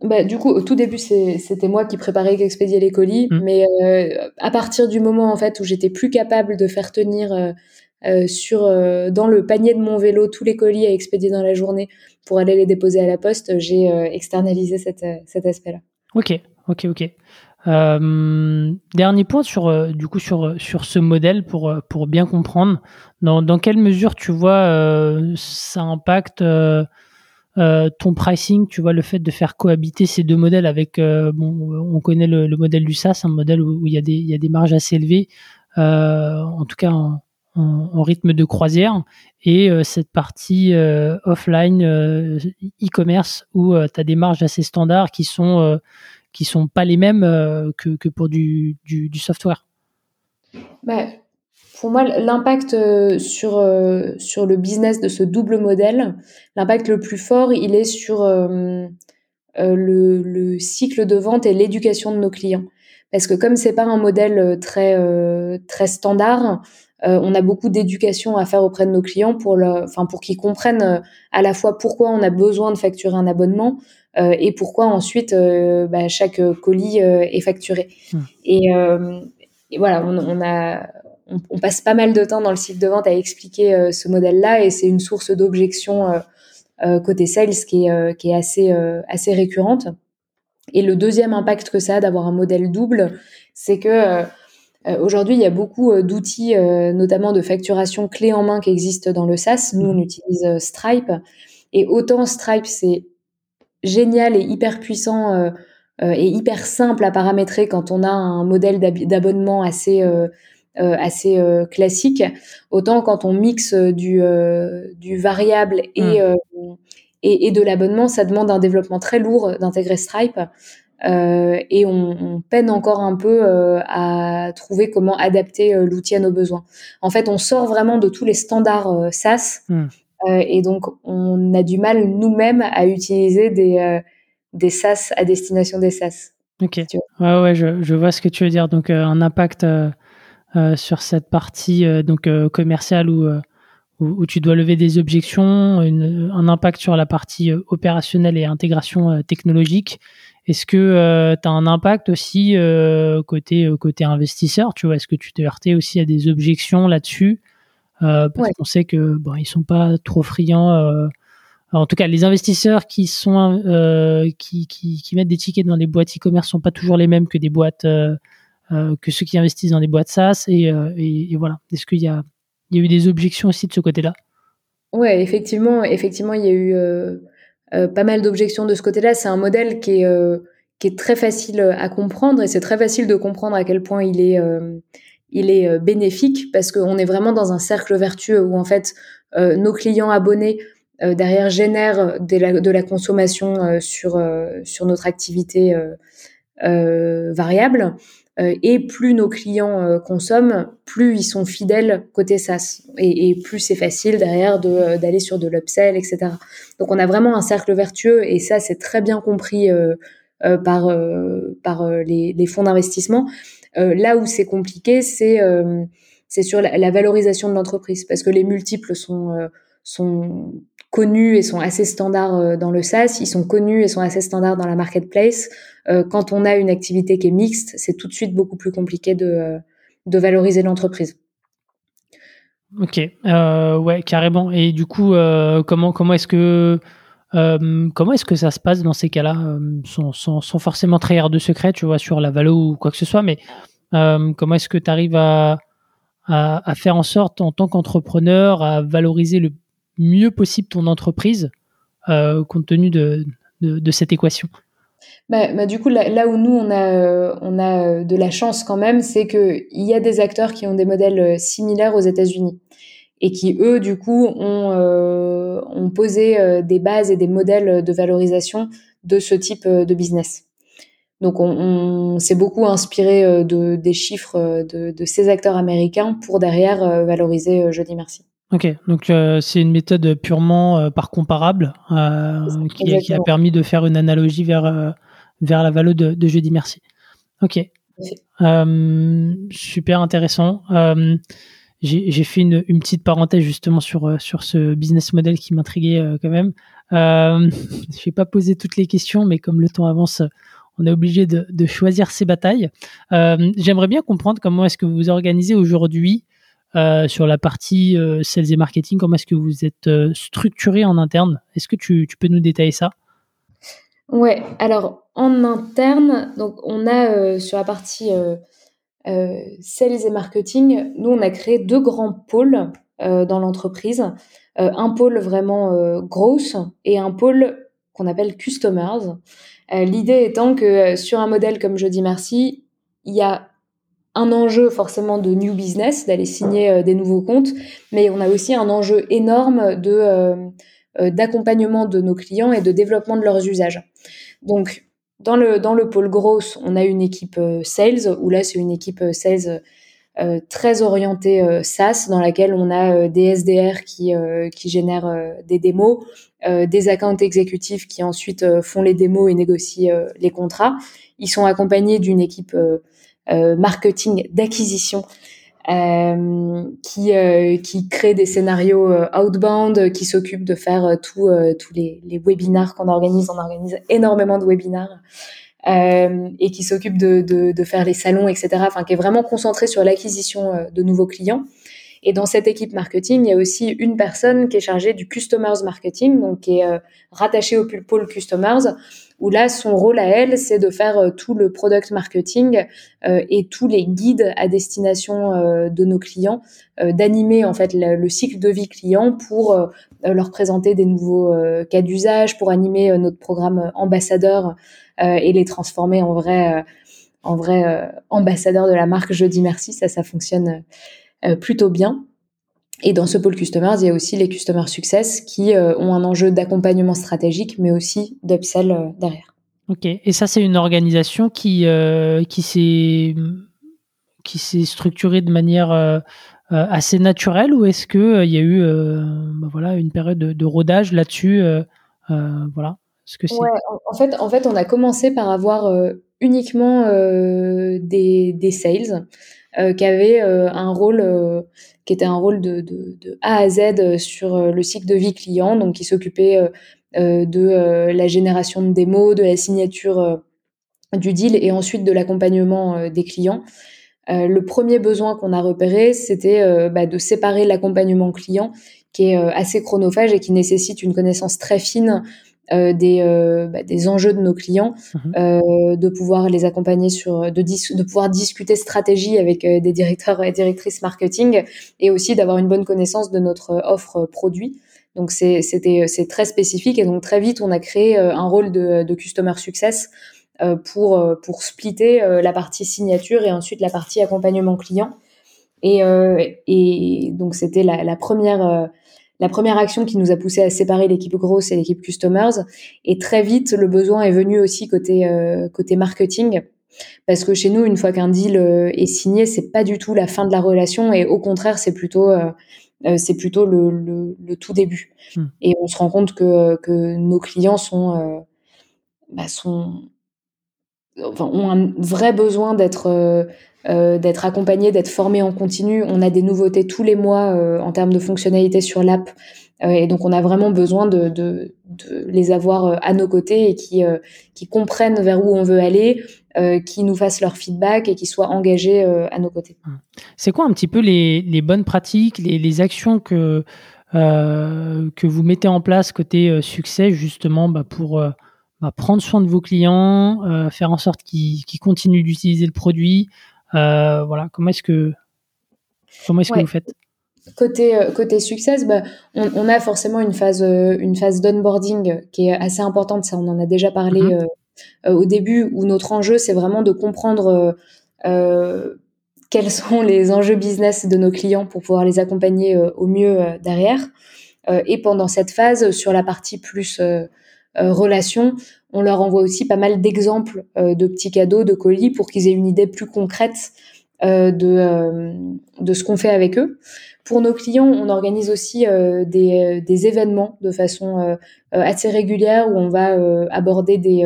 Bah, du coup, au tout début, c'était moi qui préparais et qui expédiais les colis, mmh. mais à partir du moment en fait où j'étais plus capable de faire tenir euh, sur euh, dans le panier de mon vélo tous les colis à expédier dans la journée pour aller les déposer à la poste, j'ai euh, externalisé cet aspect-là. Ok, ok, ok. Dernier point sur du coup sur ce modèle pour bien comprendre. Dans, quelle mesure tu vois ça impacte ton pricing, tu vois le fait de faire cohabiter ces deux modèles avec on connaît le, modèle du SaaS, un modèle où, il y a des y a marges assez élevées en tout cas en, rythme de croisière. Et euh, cette partie euh, offline euh, e-commerce où tu as des marges assez standards qui sont qui sont pas les mêmes que, que, pour du, du, software. Bah, pour moi, l'impact sur, sur le business de ce double modèle, l'impact le plus fort, il est sur le, le, cycle de vente et l'éducation de nos clients. Parce que comme c'est pas un modèle très, très standard, euh, on a beaucoup d'éducation à faire auprès de nos clients pour, pour qu'ils comprennent euh, à la fois pourquoi on a besoin de facturer un abonnement euh, et pourquoi ensuite bah, chaque colis est facturé. Mmh. Et, voilà, on, on a, on, passe pas mal de temps dans le cycle de vente à expliquer ce modèle-là et c'est une source d'objection côté sales qui est, qui est assez, assez récurrente. Et le deuxième impact que ça a d'avoir un modèle double, c'est que euh, aujourd'hui, il y a beaucoup euh, d'outils, euh, notamment de facturation clé en main qui existent dans le SaaS. Nous, on mhm. utilise Stripe. Et autant Stripe, c'est génial et hyper puissant et hyper simple à paramétrer quand on a un modèle d'abonnement assez assez classique. Autant quand on mixe du du variable et, mhm. et, et de l'abonnement, ça demande un développement très lourd d'intégrer Stripe. Euh, et on, peine encore un peu euh, à trouver comment adapter euh, l'outil à nos besoins. En fait, on sort vraiment de tous les standards SaaS hmm. Et donc on a du mal nous-mêmes à utiliser des, des SaaS à destination des SaaS. Ok. ouais, ouais, je, je, vois ce que tu veux dire. Donc un impact sur cette partie donc commerciale où, où, tu dois lever des objections, un impact sur la partie opérationnelle et intégration technologique est-ce que euh, tu as un impact aussi euh, côté, euh, côté investisseur tu vois? Est-ce que tu t'es heurté aussi à des objections là-dessus? Parce qu'on sait que bon, ils sont pas trop friands. en tout cas, les investisseurs qui sont qui, qui, qui, mettent des tickets dans des boîtes e-commerce sont pas toujours les mêmes que des boîtes que ceux qui investissent dans des boîtes SaaS. Et, et, voilà. Est-ce qu'il y a, il y a eu des objections aussi de ce côté-là? Ouais, effectivement, effectivement, il y a eu euh, pas mal d'objections de ce côté-là. C'est un modèle qui est, euh, qui est très facile à comprendre et c'est très facile de comprendre à quel point il est, euh, il est bénéfique parce qu'on est vraiment dans un cercle vertueux où en fait nos clients abonnés derrière génèrent de la, consommation sur, sur notre activité variable. Euh, et plus nos clients euh, consomment, plus ils sont fidèles côté SaaS. Et, plus c'est facile derrière euh, d'aller sur de l'upsell, etc. Donc on a vraiment un cercle vertueux et ça c'est très bien compris par, par les fonds d'investissement. Là où c'est compliqué, c'est c'est sur la, valorisation de l'entreprise parce que les multiples sont sont connus et sont assez standards euh, dans le SaaS, ils sont connus et sont assez standards dans la marketplace. Euh, quand on a une activité qui est mixte, c'est tout de suite beaucoup plus compliqué de, euh, de valoriser l'entreprise. Ok, ouais, carrément. Et du coup, comment comment est-ce que comment est-ce que ça se passe dans ces cas-là, sans, sans, forcément trahir de secret, tu vois, sur la valo ou quoi que ce soit, mais comment est-ce que tu arrives à, faire en sorte, en tant qu'entrepreneur, à valoriser le mieux possible ton entreprise euh, compte tenu de, cette équation? Bah, bah, du coup, là, où nous, on a, euh, euh, de la chance quand même, c'est qu'il y a des acteurs qui ont des modèles similaires aux États-Unis. et qui eux du coup ont posé des bases et des modèles de valorisation de ce type de business. Donc on, s'est beaucoup inspiré de, des chiffres de, de, ces acteurs américains pour derrière valoriser Jeudi Merci. Ok, donc euh, c'est une méthode purement euh, par comparable euh, qui, a permis de faire une analogie vers, vers la valeur de, de, Jeudi Merci. Ok, super intéressant. J'ai fait une, une, petite parenthèse justement sur, sur ce business model qui m'intriguait quand même. [laughs] je vais pas poser toutes les questions, mais comme le temps avance, on est obligé de, choisir ses batailles. J'aimerais bien comprendre comment est-ce que vous vous organisez aujourd'hui euh, sur la partie euh, sales et marketing, comment est-ce que vous êtes euh, structuré en interne? Est-ce que tu, peux nous détailler ça? Ouais, alors en interne, on a sur la partie sales et marketing, nous on a créé deux grands pôles dans l'entreprise. un pôle vraiment gross et un pôle qu'on appelle customers. L'idée étant que sur un modèle comme Je dis merci, il y a un enjeu forcément de new business, d'aller signer euh, des nouveaux comptes, mais on a aussi un enjeu énorme de euh, euh, d'accompagnement de nos clients et de développement de leurs usages. Donc dans le dans le pôle gross, on a une équipe sales où là c'est une équipe sales très orientée SaaS dans laquelle on a des SDR qui qui génèrent des démos, des accounts exécutifs qui ensuite font les démos et négocient les contrats. Ils sont accompagnés d'une équipe euh, marketing d'acquisition euh, qui euh, qui crée des scénarios outbound, qui s'occupe de faire tous tous les, les webinars qu'on organise. On organise énormément de webinars. Euh, et qui s'occupe de, de, de, faire les salons, etc. Enfin, qui est vraiment concentré sur l'acquisition de nouveaux clients. Et dans cette équipe marketing, il y a aussi une personne qui est chargée du customers marketing, donc qui est euh, rattachée au pôle customers, où là, son rôle à elle, c'est de faire euh, tout le product marketing euh, et tous les guides à destination de nos clients, d'animer en fait le, cycle de vie client pour leur présenter des nouveaux cas d'usage, pour animer notre programme ambassadeur et les transformer en vrai, en vrai ambassadeur de la marque. Je dis merci, ça, ça fonctionne euh, plutôt bien. Et dans ce pôle customers, il y a aussi les customer success qui euh, ont un enjeu d'accompagnement stratégique, mais aussi d'upsell euh, derrière. Ok. Et ça, c'est une organisation qui qui s'est qui s'est structurée de manière assez naturelle, ou est-ce que il y a eu bah voilà une période de, rodage là-dessus Voilà? En, fait, en fait, on a commencé par avoir uniquement des, des sales. Euh, qui avait euh, un rôle euh, qui était un rôle de, de, de, A à Z sur le cycle de vie client, donc qui s'occupait de la génération de démos, de la signature du deal et ensuite de l'accompagnement des clients. le premier besoin qu'on a repéré, c'était bah, de séparer l'accompagnement client, qui est assez chronophage et qui nécessite une connaissance très fine euh, des, euh, bah, des enjeux de nos clients, mhm. euh, de pouvoir les accompagner sur, de, de pouvoir discuter stratégie avec des directeurs et directrices marketing, et aussi d'avoir une bonne connaissance de notre offre produit. Donc c'était c'est très spécifique et donc très vite on a créé un rôle de, de customer success pour pour splitter la partie signature et ensuite la partie accompagnement client. Et, et donc c'était la, la première la première action qui nous a poussé à séparer l'équipe grosse et l'équipe customers. Et très vite, le besoin est venu aussi côté euh, côté marketing, parce que chez nous, une fois qu'un deal euh, est signé, c'est pas du tout la fin de la relation, et au contraire, c'est plutôt euh, c'est plutôt le, le, tout début. Hmm. Et on se rend compte que que nos clients sont bah, sont enfin, ont un vrai besoin d'être euh, d'être accompagné, d'être formé en continu. On a des nouveautés tous les mois euh, en termes de fonctionnalités sur l'app. Euh, et donc, on a vraiment besoin de, les avoir à nos côtés et qui, comprennent vers où on veut aller, qui nous fassent leur feedback et qui soient engagés à nos côtés. Mmh. C'est quoi un petit peu les, bonnes pratiques, les, les actions que, que vous mettez en place côté succès, justement, bah, pour bah, prendre soin de vos clients, faire en sorte qu'ils continuent d'utiliser le produit, euh, voilà, comment est-ce que comment est-ce que vous faites? Côté, euh, côté success, bah, on, a forcément une phase, euh, une phase d'onboarding qui est assez importante. Ça, on en a déjà parlé mm-hmm. au début, où notre enjeu, c'est vraiment de comprendre quels sont les enjeux business de nos clients pour pouvoir les accompagner au mieux derrière. et pendant cette phase, sur la partie plus relation, on leur envoie aussi pas mal d'exemples de petits cadeaux, de colis, pour qu'ils aient une idée plus concrète de, de ce qu'on fait avec eux. Pour nos clients, on organise aussi euh, des, des, événements de façon euh, assez régulière où on va euh, aborder des,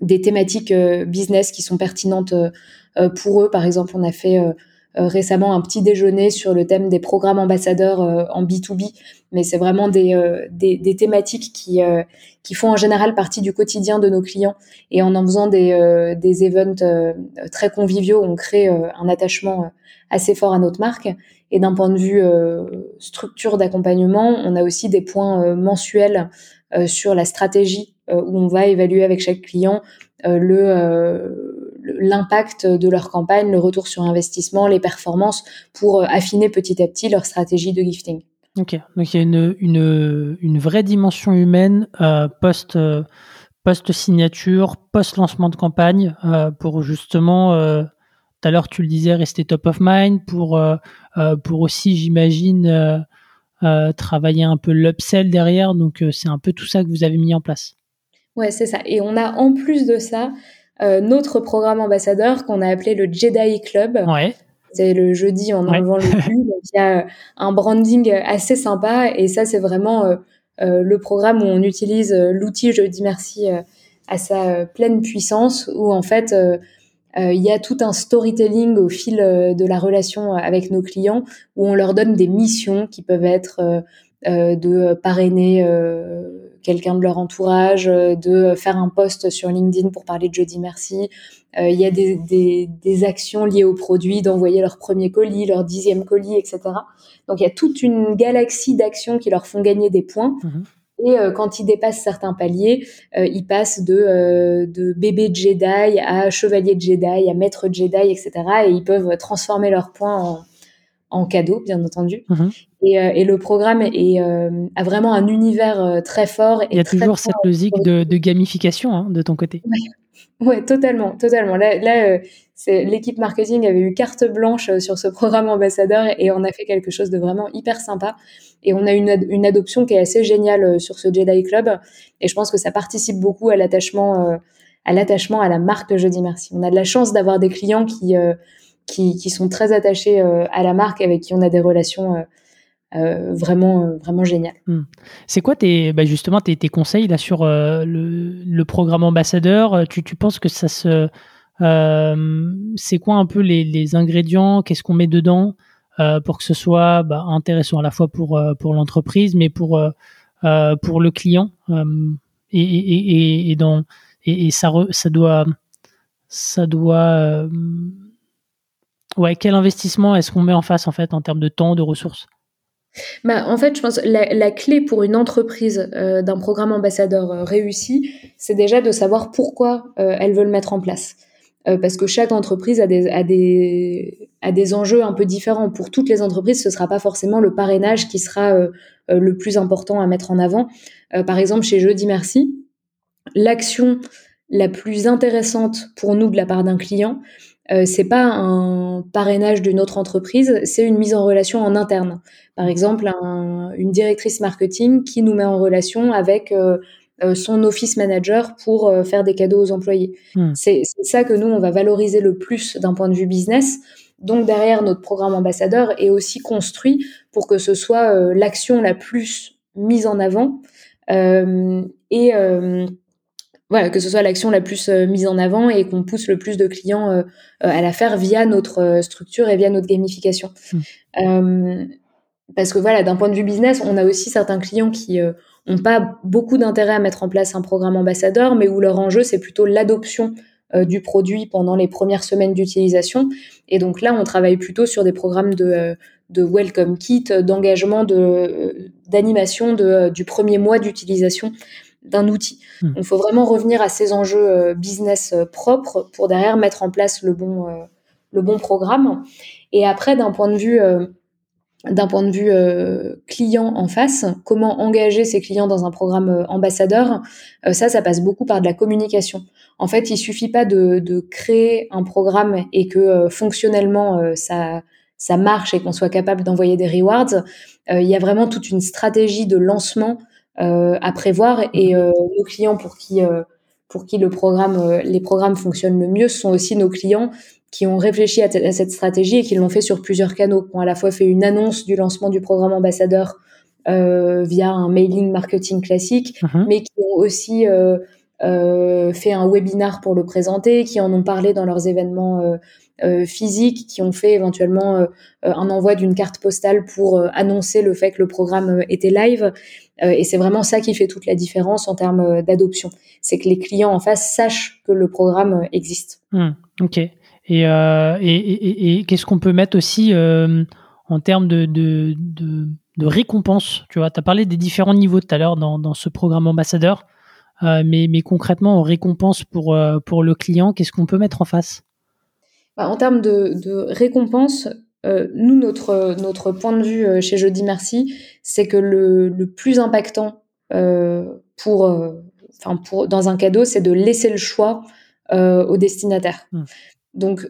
des thématiques business qui sont pertinentes pour eux. Par exemple, on a fait récemment un petit déjeuner sur le thème des programmes ambassadeurs en B2B, mais c'est vraiment des, des, des, thématiques qui, qui font en général partie du quotidien de nos clients. Et en en faisant des, des events très conviviaux, on crée un attachement assez fort à notre marque. Et d'un point de vue euh, structure d'accompagnement, on a aussi des points euh, mensuels euh, sur la stratégie où on va évaluer avec chaque client le l'impact de leur campagne, le retour sur investissement, les performances pour affiner petit à petit leur stratégie de gifting. Ok, donc il y a une, une, une vraie dimension humaine post, post signature, post lancement de campagne pour justement tout à l'heure, tu le disais, rester top of mind pour, euh, euh, pour aussi, j'imagine, euh, travailler un peu l'upsell derrière. Donc, c'est un peu tout ça que vous avez mis en place. Ouais, c'est ça. Et on a en plus de ça notre programme ambassadeur qu'on a appelé le Jedi Club. Ouais. C'est le jeudi en enlevant le. [laughs] Donc, il y a un branding assez sympa. Et ça, c'est vraiment le programme où on utilise l'outil Jeudi Merci à sa pleine puissance, où en fait, euh, il y a tout un storytelling au fil euh, de la relation avec nos clients où on leur donne des missions qui peuvent être euh, de parrainer quelqu'un de leur entourage, de faire un post sur LinkedIn pour parler de jeudi merci. Il y a des, des, des, actions liées aux produits, d'envoyer leur premier colis, leur dixième colis, etc. Donc il y a toute une galaxie d'actions qui leur font gagner des points. Mmh et euh, quand ils dépassent certains paliers, euh, ils passent de, euh, de bébé Jedi à chevalier Jedi, à maître Jedi, etc. Et ils peuvent transformer leurs points en, en cadeaux, bien entendu. Mhm. Et, et, le programme est, a vraiment un univers très fort. Et Il y a toujours cette logique de, de gamification hein, de ton côté. Ouais, [laughs] totalement, totalement. Là, l'équipe marketing avait eu carte blanche sur ce programme ambassadeur et on a fait quelque chose de vraiment hyper sympa. Et on a une, une adoption qui est assez géniale euh, sur ce Jedi Club. Et je pense que ça participe beaucoup à l'attachement, euh, à l'attachement à la marque Jeudi Merci. On a de la chance d'avoir des clients qui, euh, qui, qui, sont très attachés à la marque, avec qui on a des relations euh, vraiment, vraiment géniales. Hmm. C'est quoi tes, bah justement tes, conseils là sur le, le, programme ambassadeur? Tu, tu penses que ça se, c'est quoi un peu les, les ingrédients? Qu'est-ce qu'on met dedans euh, pour que ce soit bah, intéressant à la fois pour, euh, pour l'entreprise, mais pour, euh, pour le client. Et, et, et, dans, et, ça, ça doit. Ça doit ouais, quel investissement est-ce qu'on met en face en fait en termes de temps, de ressources? Bah, en fait, je pense la, la clé pour une entreprise d'un programme ambassadeur réussi, c'est déjà de savoir pourquoi elle veut le mettre en place. Euh, parce que chaque entreprise a des, a, des, a des enjeux un peu différents. Pour toutes les entreprises, ce sera pas forcément le parrainage qui sera euh, euh, le plus important à mettre en avant. par exemple, chez Jeudi Merci, l'action la plus intéressante pour nous de la part d'un client, euh, c'est pas un parrainage d'une autre entreprise, c'est une mise en relation en interne. Par exemple, un, une directrice marketing qui nous met en relation avec euh, son office manager pour euh, faire des cadeaux aux employés. Hmm. C'est ça que nous, on va valoriser le plus d'un point de vue business. Donc derrière, notre programme ambassadeur est aussi construit pour que ce soit euh, l'action la plus mise en avant et voilà, que ce soit l'action la plus mise en avant et qu'on pousse le plus de clients à la faire via notre structure et via notre gamification. Hmm. parce que voilà, d'un point de vue business, on a aussi certains clients qui n'ont pas beaucoup d'intérêt à mettre en place un programme ambassadeur, mais où leur enjeu, c'est plutôt l'adoption euh, du produit pendant les premières semaines d'utilisation. Et donc là, on travaille plutôt sur des programmes de, euh, de welcome kit, d'engagement, de, euh, d'animation de, du premier mois d'utilisation d'un outil. Hmm. Il faut vraiment revenir à ces enjeux business propres pour derrière mettre en place le bon, le bon programme. Et après, d'un point de vue d'un point de vue euh, client en face, comment engager ses clients dans un programme euh, ambassadeur, euh, ça, ça passe beaucoup par de la communication. En fait, il suffit pas de, de créer un programme et que fonctionnellement ça ça marche et qu'on soit capable d'envoyer des rewards. il y a vraiment toute une stratégie de lancement à prévoir et nos clients pour qui pour qui le programme, les programmes fonctionnent le mieux sont aussi nos clients qui ont réfléchi à, cette stratégie et qui l'ont fait sur plusieurs canaux, qui ont à la fois fait une annonce du lancement du programme ambassadeur euh, via un mailing marketing classique, uh-huh. mais qui ont aussi euh, euh, fait un webinar pour le présenter, qui en ont parlé dans leurs événements euh, euh, physiques, qui ont fait éventuellement euh, un envoi d'une carte postale pour annoncer le fait que le programme était live. Et c'est vraiment ça qui fait toute la différence en termes d'adoption. C'est que les clients en face sachent que le programme existe. Hmm, ok. Euh, et, et, et, qu'est-ce qu'on peut mettre aussi euh, en termes de, de, de, de récompense? Tu vois, tu as parlé des différents niveaux tout à l'heure dans, dans, ce programme ambassadeur, euh, mais, mais, concrètement, en récompense pour, pour le client, qu'est-ce qu'on peut mettre en face? Bah, En termes de, de récompense, nous, notre, notre point de vue chez Jeudi Merci, c'est que le, le, plus impactant pour, enfin pour, dans un cadeau, c'est de laisser le choix au destinataire. Mmh. Donc,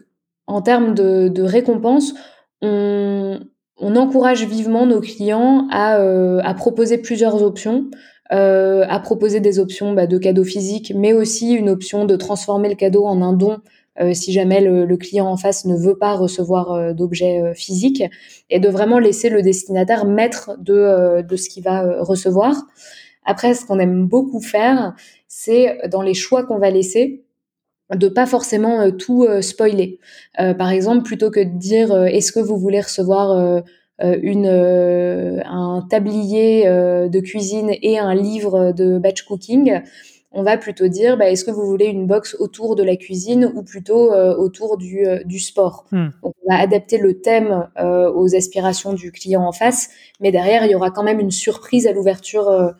en termes de, de récompense, on, on, encourage vivement nos clients à, euh, à proposer plusieurs options, euh, à proposer des options bah, de cadeaux physiques, mais aussi une option de transformer le cadeau en un don euh, si jamais le, le, client en face ne veut pas recevoir euh, d'objets euh, physiques, et de vraiment laisser le destinataire maître de, euh, de ce qu'il va recevoir. Après, ce qu'on aime beaucoup faire, c'est dans les choix qu'on va laisser, de pas forcément tout spoiler. Par exemple, plutôt que de dire est-ce que vous voulez recevoir une, un tablier de cuisine et un livre de batch cooking, on va plutôt dire bah, est-ce que vous voulez une box autour de la cuisine ou plutôt autour du, du sport? Hmm. Donc, on va adapter le thème aux aspirations du client en face, mais derrière il y aura quand même une surprise à l'ouverture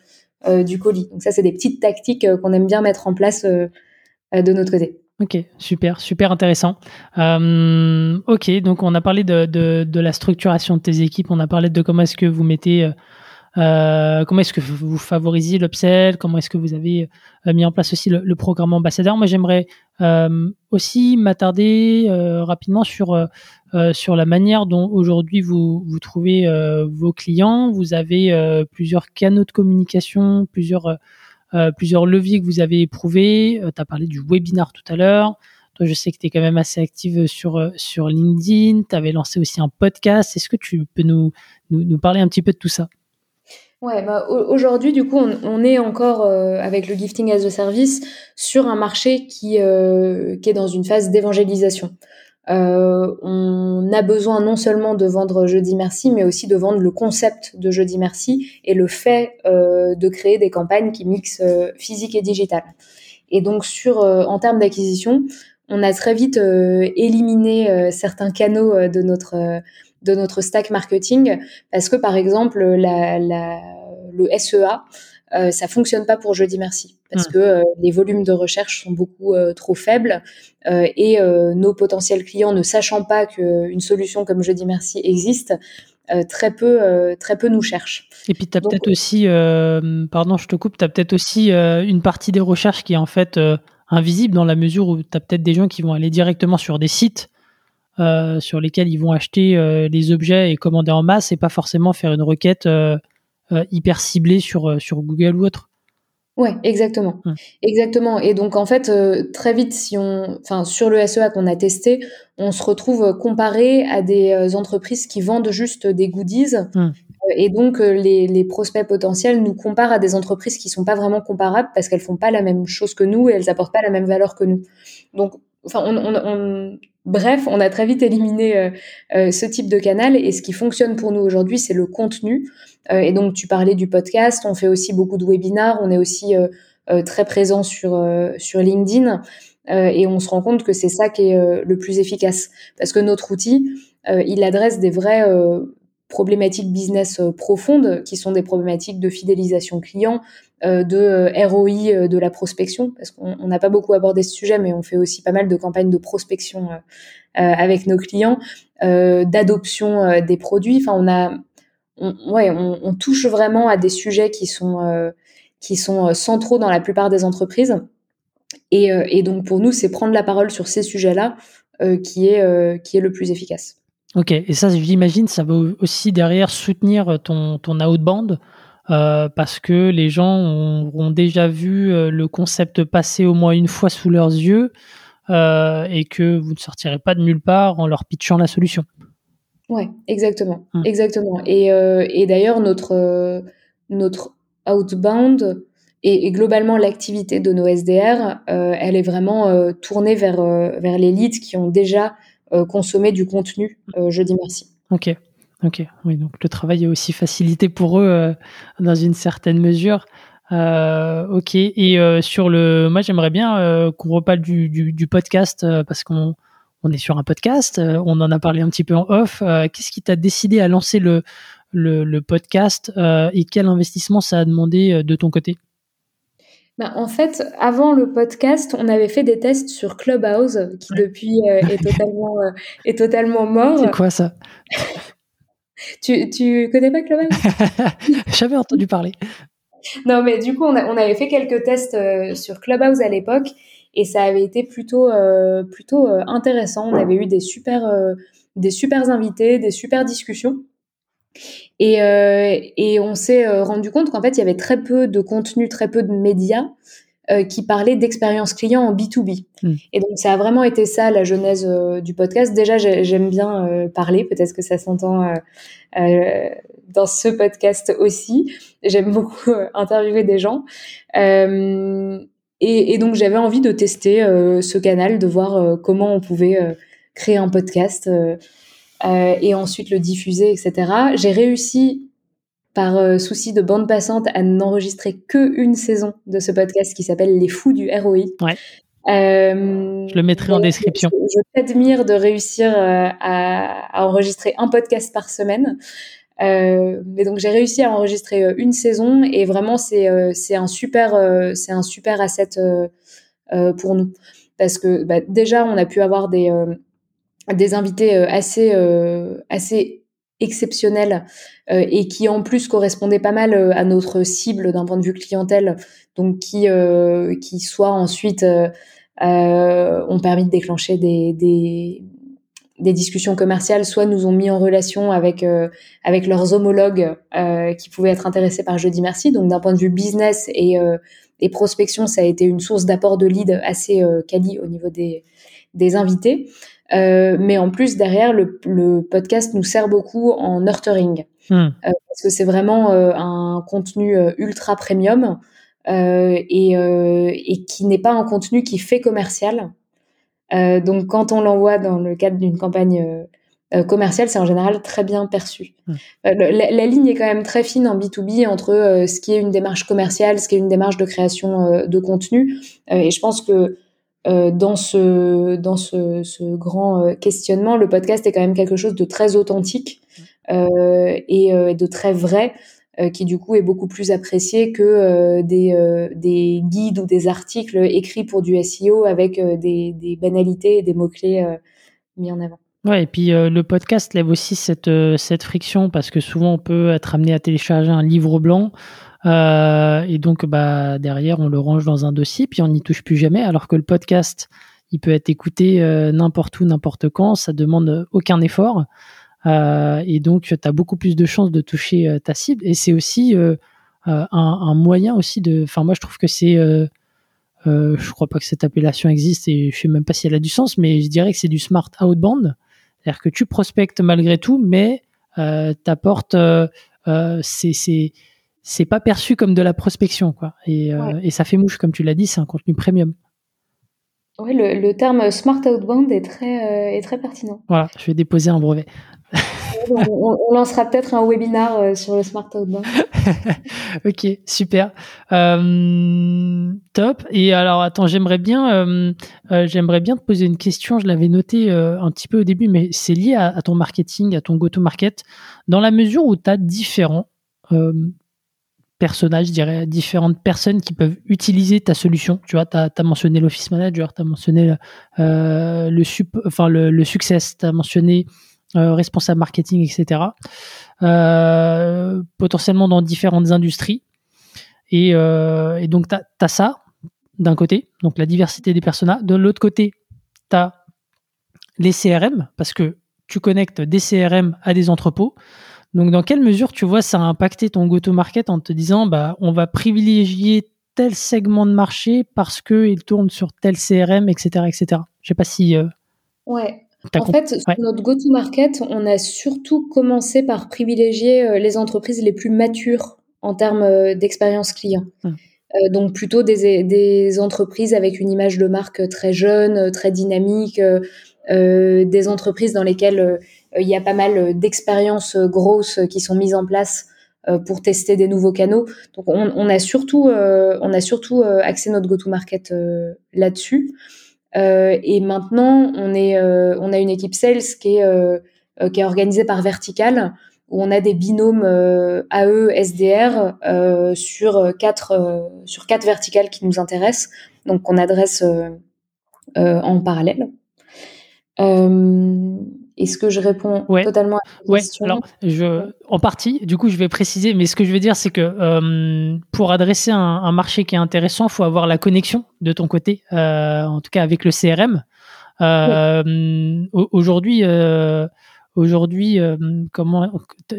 du colis. Donc ça c'est des petites tactiques qu'on aime bien mettre en place de notre côté. Ok, super, super intéressant. Euh, ok, donc on a parlé de, de, de, la structuration de tes équipes, on a parlé de comment est-ce que vous mettez, euh, euh comment est-ce que vous favorisez l'upsell, comment est-ce que vous avez euh, mis en place aussi le, programme ambassadeur? Moi, j'aimerais euh, aussi m'attarder rapidement sur sur la manière dont aujourd'hui vous vous trouvez vos clients. Vous avez plusieurs canaux de communication, plusieurs euh, plusieurs leviers que vous avez éprouvés. Euh, tu as parlé du webinar tout à l'heure. Toi, je sais que tu es quand même assez active sur, euh, sur LinkedIn. Tu avais lancé aussi un podcast. Est-ce que tu peux nous, nous, nous, parler un petit peu de tout ça? Ouais, bah, aujourd'hui, du coup, on, on est encore avec le gifting as a service sur un marché qui, euh, qui est dans une phase d'évangélisation. Euh, on a besoin non seulement de vendre Jeudi Merci, mais aussi de vendre le concept de Jeudi Merci et le fait euh, de créer des campagnes qui mixent euh, physique et digital. Et donc sur en termes d'acquisition, on a très vite éliminé certains canaux de notre de notre stack marketing parce que par exemple la, la, le SEA euh, ça fonctionne pas pour Jeudi Merci parce hmm. que euh, les volumes de recherche sont beaucoup euh, trop faibles et nos potentiels clients, ne sachant pas qu'une solution comme Jeudi Merci existe, très peu, très peu nous cherchent. Et puis tu as peut-être aussi, pardon, je te coupe, tu as peut-être aussi une partie des recherches qui est en fait invisible dans la mesure où tu as peut-être des gens qui vont aller directement sur des sites sur lesquels ils vont acheter les objets et commander en masse et pas forcément faire une requête euh, hyper ciblé sur, euh, sur Google ou autre. Ouais, exactement. Exactement. Et donc, en fait, euh, très vite, si on, enfin, sur le SEA qu'on a testé, on se retrouve comparé à des entreprises qui vendent juste des goodies. Et donc, les, les, prospects potentiels nous comparent à des entreprises qui sont pas vraiment comparables parce qu'elles font pas la même chose que nous et elles apportent pas la même valeur que nous. Donc, enfin, on, on, on, bref, on a très vite éliminé euh, euh, ce type de canal et ce qui fonctionne pour nous aujourd'hui, c'est le contenu. Euh, et donc, tu parlais du podcast, on fait aussi beaucoup de webinars, on est aussi très présent sur sur LinkedIn et on se rend compte que c'est ça qui est le plus efficace parce que notre outil, il adresse des vrais problématiques business profondes, qui sont des problématiques de fidélisation client, de ROI de la prospection, parce qu'on n'a pas beaucoup abordé ce sujet, mais on fait aussi pas mal de campagnes de prospection avec nos clients, d'adoption des produits. Enfin, on a, ouais, on, touche vraiment à des sujets qui sont qui sont centraux dans la plupart des entreprises. Et, donc pour nous, c'est prendre la parole sur ces sujets-là euh, qui, est, euh, qui est le plus efficace. Ok, et ça, j'imagine, ça va aussi derrière soutenir ton, ton outbound? Euh, parce que les gens auront déjà vu le concept passer au moins une fois sous leurs yeux et que vous ne sortirez pas de nulle part en leur pitchant la solution. Ouais, exactement, hum. exactement. Et, et d'ailleurs, notre, notre outbound, et, globalement, l'activité de nos SDR, euh, elle est vraiment euh, tournée vers, euh, vers les leads qui ont déjà consommé du contenu Jeudi Merci. Ok. Ok, oui, donc le travail est aussi facilité pour eux dans une certaine mesure. ok, et sur le, moi j'aimerais bien qu'on reparle du, du, podcast parce qu'on on est sur un podcast, on en a parlé un petit peu en off. Qu'est-ce qui t'a décidé à lancer le, le, le podcast et quel investissement ça a demandé de ton côté? Bah, en fait, avant le podcast, on avait fait des tests sur Clubhouse, qui depuis euh, est, totalement, euh, est totalement mort. C'est quoi ça? Tu, tu connais pas Clubhouse [laughs] J'avais entendu parler. Non, mais du coup, on, on avait fait quelques tests euh, sur Clubhouse à l'époque, et ça avait été plutôt, plutôt intéressant. On avait eu des super, des super invités, des super discussions. Et, euh, et on s'est euh, rendu compte qu'en fait, il y avait très peu de contenu, très peu de médias euh, qui parlaient d'expérience client en B2B. Hmm. Et donc, ça a vraiment été ça, la genèse du podcast. Déjà, j'aime bien parler, peut-être que ça s'entend dans ce podcast aussi. J'aime beaucoup interviewer des gens. Et, et, donc, j'avais envie de tester ce canal, de voir comment on pouvait créer un podcast euh, et ensuite le diffuser, etc. J'ai réussi par euh, souci de bande passante à n'enregistrer que une saison de ce podcast qui s'appelle Les Fous du ROI. Ouais. Euh, je le mettrai en description. Je, t'admire de réussir euh, à, à, enregistrer un podcast par semaine. Euh, mais donc j'ai réussi à enregistrer une saison et vraiment c'est c'est un super c'est un super asset pour nous parce que bah, déjà on a pu avoir des des invités euh, assez euh, assez exceptionnels euh, et qui en plus correspondaient pas mal à notre cible d'un point de vue clientèle, donc qui qui soit ensuite ont permis de déclencher des, des des discussions commerciales, soit nous ont mis en relation avec avec leurs homologues qui pouvaient être intéressés par Jeudi Merci. Donc d'un point de vue business et, et prospection, ça a été une source d'apport de lead assez quali au niveau des des invités. Euh, mais en plus, derrière, le, le, podcast nous sert beaucoup en nurturing. Hmm. Euh, parce que c'est vraiment euh, un contenu ultra premium et, et, qui n'est pas un contenu qui fait commercial. donc, quand on l'envoie dans le cadre d'une campagne commerciale, c'est en général très bien perçu. Hmm. La, la, ligne est quand même très fine en B2B entre ce qui est une démarche commerciale, ce qui est une démarche de création de contenu. et je pense que euh, dans ce dans ce, ce grand euh, questionnement, le podcast est quand même quelque chose de très authentique euh, et euh, de très vrai, qui du coup est beaucoup plus apprécié que des, des guides ou des articles écrits pour du SEO avec des, des banalités et des mots clés mis en avant. Ouais, et puis le podcast lève aussi cette, cette friction parce que souvent on peut être amené à télécharger un livre blanc euh, et donc, bah, derrière, on le range dans un dossier, puis on n'y touche plus jamais. Alors que le podcast, il peut être écouté euh, n'importe où, n'importe quand. Ça demande aucun effort. Euh, et donc, tu as beaucoup plus de chances de toucher ta cible. Et c'est aussi un, moyen aussi de. Enfin, moi, je trouve que c'est. je crois pas que cette appellation existe et je sais même pas si elle a du sens, mais je dirais que c'est du smart outbound. C'est-à-dire que tu prospectes malgré tout, mais t'apportes. c'est c'est pas perçu comme de la prospection, quoi. Et, euh, et ça fait mouche, comme tu l'as dit, c'est un contenu premium. Oui, le, le, terme smart outbound est très, euh, est très pertinent. Voilà, je vais déposer un brevet. on, lancera peut-être un webinar euh, sur le smart outbound. [laughs] ok, super. Euh, top. Et alors, attends, j'aimerais bien, j'aimerais bien te poser une question. Je l'avais noté un petit peu au début, mais c'est lié à, ton marketing, à ton go-to-market. Dans la mesure où tu as différents personnages, je dirais, différentes personnes qui peuvent utiliser ta solution. Tu vois, tu as, mentionné l'Office Manager, tu as mentionné euh, le, le success, tu as mentionné euh, responsable marketing, etc. Euh, potentiellement dans différentes industries. Et, donc, tu as, ça d'un côté, donc la diversité des personnages. De l'autre côté, tu as les CRM, parce que tu connectes des CRM à des entrepôts. Donc, dans quelle mesure tu vois ça a impacté ton go-to-market en te disant, bah, on va privilégier tel segment de marché parce qu'il tourne sur tel CRM, etc., etc. Je sais pas si. Euh, ouais. En fait, sur notre go-to-market, on a surtout commencé par privilégier euh, les entreprises les plus matures en termes euh, d'expérience client. Hum. donc plutôt des, des, entreprises avec une image de marque très jeune, très dynamique, des entreprises dans lesquelles euh, il y a pas mal euh, d'expériences euh, grosses qui sont mises en place pour tester des nouveaux canaux. Donc on, a surtout, on a surtout axé notre go-to-market là-dessus. et maintenant, on, est, on a une équipe sales qui est, qui est organisée par vertical, où on a des binômes AE, SDR sur, quatre, sur quatre verticales qui nous intéressent, donc qu'on adresse en parallèle. Est-ce que je réponds totalement à la ouais. Alors, je, en partie, du coup, je vais préciser, mais ce que je veux dire, c'est que euh, pour adresser un, marché qui est intéressant, il faut avoir la connexion de ton côté, euh, en tout cas avec le CRM. Euh, aujourd'hui, aujourd'hui, comment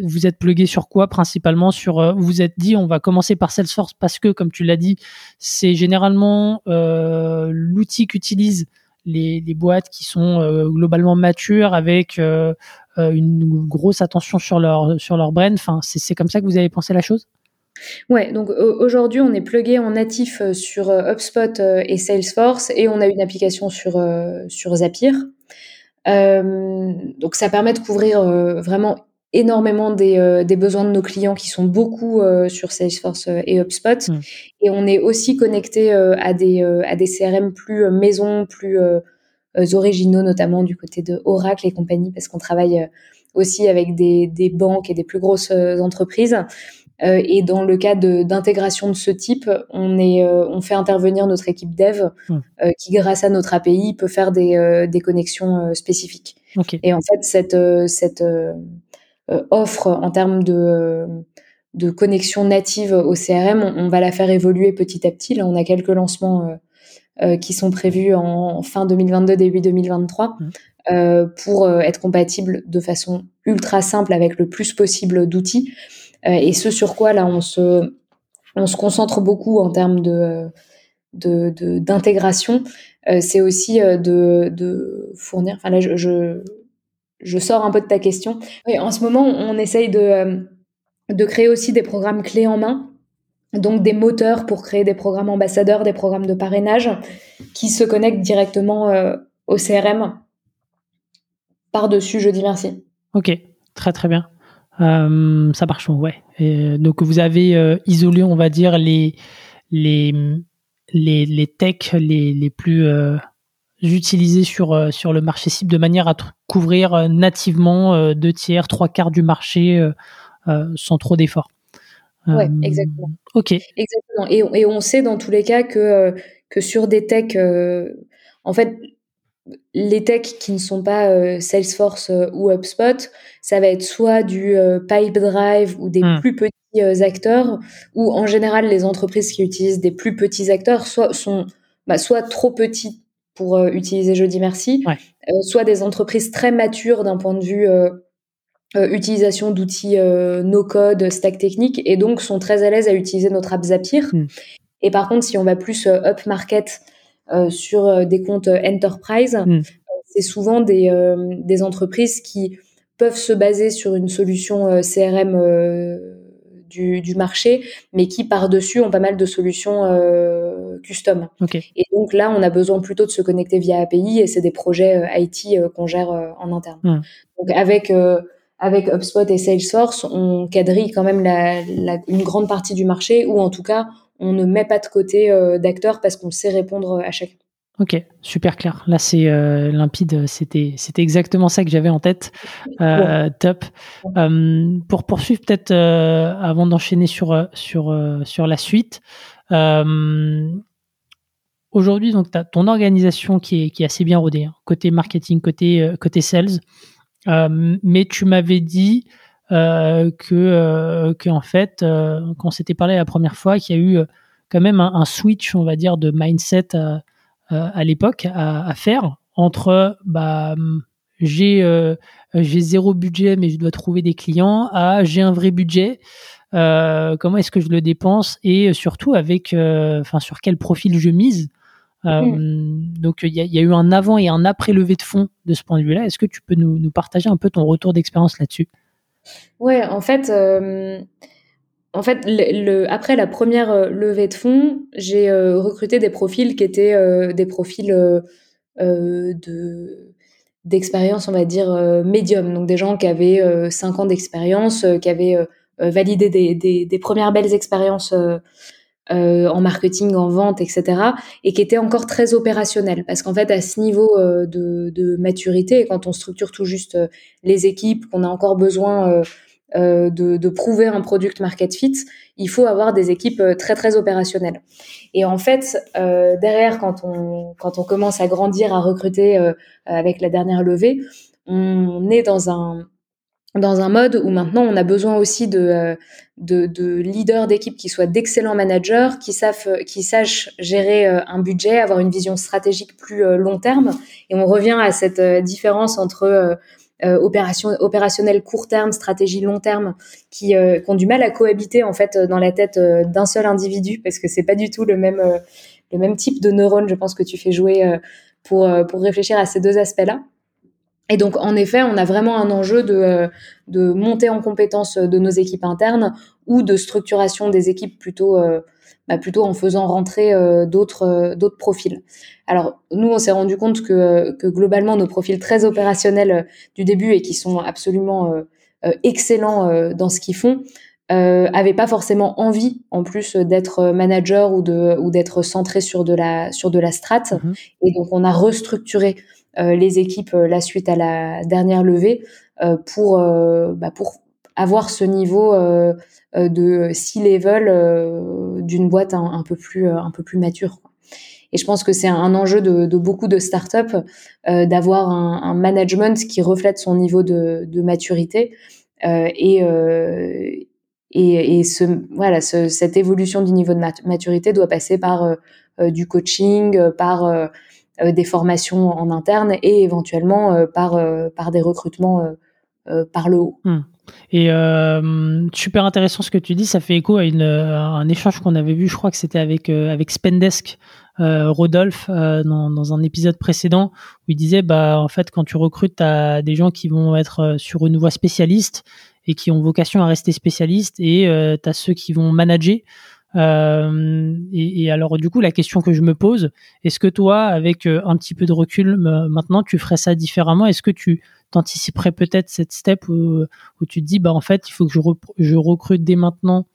vous êtes plugué sur quoi principalement? Sur, vous êtes dit, on va commencer par Salesforce parce que, comme tu l'as dit, c'est généralement l'outil qu'utilise les, boîtes qui sont euh, globalement matures avec euh, euh, une grosse attention sur leur sur leur brand. Enfin, c'est comme ça que vous avez pensé la chose? Ouais, donc aujourd'hui on est plugué en natif sur HubSpot et Salesforce et on a une application sur sur Zapier. donc ça permet de couvrir vraiment énormément des, des, besoins de nos clients qui sont beaucoup sur Salesforce et HubSpot. Mmh. Et on est aussi connecté à, des, à des CRM plus maison, plus originaux, notamment du côté de Oracle et compagnie, parce qu'on travaille aussi avec des, des, banques et des plus grosses entreprises. et dans le cas d'intégration de, ce type, on, est, on fait intervenir notre équipe dev mmh. qui, grâce à notre API, peut faire des, des connexions spécifiques. Et en fait, cette, cette euh, offre en termes de, de connexion native au CRM, on, va la faire évoluer petit à petit. Là, on a quelques lancements euh, euh, qui sont prévus en, fin 2022, début 2023. Mmh. pour être compatible de façon ultra simple avec le plus possible d'outils. et ce sur quoi là on se, on se concentre beaucoup en termes de, d'intégration, c'est aussi de, de, fournir. Enfin là, je, je sors un peu de ta question. en ce moment, on essaye de, euh, de créer aussi des programmes clés en main, donc des moteurs pour créer des programmes ambassadeurs, des programmes de parrainage qui se connectent directement euh, au CRM par-dessus Je dis merci. Ok, très très bien. Euh, ça marche, ouais. donc vous avez isolé, on va dire, les, les, techs les plus utiliser sur, euh, sur le marché cible de manière à couvrir euh, nativement euh, deux tiers, trois quarts du marché sans trop d'efforts. Oui, exactement. Ok. Exactement. Et, et, on sait dans tous les cas que, que sur des techs, en fait, les techs qui ne sont pas Salesforce ou HubSpot, ça va être soit du Pipedrive ou des hmm. plus petits acteurs, ou en général les entreprises qui utilisent des plus petits acteurs soit sont bah, soit trop petits pour euh, utiliser Jeudi Merci, euh, soit des entreprises très matures d'un point de vue euh, utilisation d'outils no-code, stack technique, et donc sont très à l'aise à utiliser notre app Zapier. Hmm. Et par contre, si on va plus up market sur des comptes enterprise, hmm. c'est souvent des, des entreprises qui peuvent se baser sur une solution CRM du, marché, mais qui par-dessus ont pas mal de solutions euh, custom. Et donc là, on a besoin plutôt de se connecter via API et c'est des projets euh, IT euh, qu'on gère en interne. Donc avec avec HubSpot et Salesforce, on quadrille quand même une grande partie du marché, ou en tout cas, on ne met pas de côté d'acteurs parce qu'on sait répondre à chacun. Ok, super clair. Là, c'est euh, limpide. C'était, c'était exactement ça que j'avais en tête. Euh, top. Euh, pour poursuivre, peut-être avant d'enchaîner sur sur sur la suite. Aujourd'hui, donc, tu as ton organisation qui est, qui est assez bien rodée, hein, côté marketing, côté côté sales. mais tu m'avais dit que que en fait, quand on s'était parlé la première fois, qu'il y a eu quand même un, un, switch, on va dire, de mindset à l'époque à, faire entre bah, j'ai euh, j'ai zéro budget mais je dois trouver des clients à j'ai un vrai budget euh, comment est-ce que je le dépense et surtout avec enfin sur quel profil je mise mm. donc il y, a eu un avant et un après levée de fonds de ce point de vue-là. Est-ce que tu peux nous, nous, partager un peu ton retour d'expérience là-dessus? Ouais, en fait, en fait, après la première euh, levée de fonds, j'ai euh, recruté des profils qui étaient euh, des profils de d'expérience, on va dire médium, donc des gens qui avaient 5 ans d'expérience, qui avaient validé des, des, des, premières belles expériences en marketing, en vente, etc., et qui étaient encore très opérationnels, parce qu'en fait, à ce niveau de, de, maturité, quand on structure tout juste les équipes, qu'on a encore besoin euh, de, prouver un product market fit, il faut avoir des équipes euh, très très opérationnelles. Et en fait, euh, derrière, quand on quand on commence à grandir, à recruter avec la dernière levée, on est dans un dans un mode où maintenant on a besoin aussi de, de, de leaders d'équipe qui soient d'excellents managers, qui savent, qui sachent gérer un budget, avoir une vision stratégique plus long terme. Et on revient à cette différence entre opération, opérationnel court terme, stratégie long terme, qui, euh, qui, ont du mal à cohabiter en fait dans la tête euh, d'un seul individu, parce que c'est pas du tout le même le même type de neurones, je pense que tu fais jouer pour pour réfléchir à ces deux aspects-là. Et donc, en effet, on a vraiment un enjeu de, de monter en compétence de nos équipes internes ou de structuration des équipes plutôt bah, plutôt en faisant rentrer euh, d'autres euh, d'autres profils. Alors nous, on s'est rendu compte que, que globalement nos profils très opérationnels euh, du début et qui sont absolument excellents dans ce qu'ils font, euh, avaient pas forcément envie en plus d'être manager ou de ou d'être centré sur de la sur de la strat mhm. et donc on a restructuré les équipes la suite à la dernière levée pour bah, pour avoir ce niveau euh, euh, de C-level euh, d'une boîte un, peu plus un peu plus mature. Et je pense que c'est un enjeu de, beaucoup de startups euh, d'avoir un, management qui reflète son niveau de, maturité euh, et, euh, et, voilà, ce, cette évolution du niveau de maturité doit passer par du coaching, par des formations en interne et éventuellement par, par des recrutements par le haut. Hmm. Et euh, super intéressant ce que tu dis, ça fait écho à, une, un échange qu'on avait vu, je crois que c'était avec, euh, avec Spendesk, euh, Rodolphe, euh, dans, dans, un épisode précédent, où il disait, bah, en fait, quand tu recrutes, tu des gens qui vont être euh, sur une voie spécialiste et qui ont vocation à rester spécialistes, et euh, tu as ceux qui vont manager. Euh, et, alors du coup, la question que je me pose, est-ce que toi, avec un petit peu de recul maintenant, tu ferais ça différemment? Est-ce que tu t'anticiperais peut-être cette step où, tu te dis, bah en fait, il faut que je, recrute dès maintenant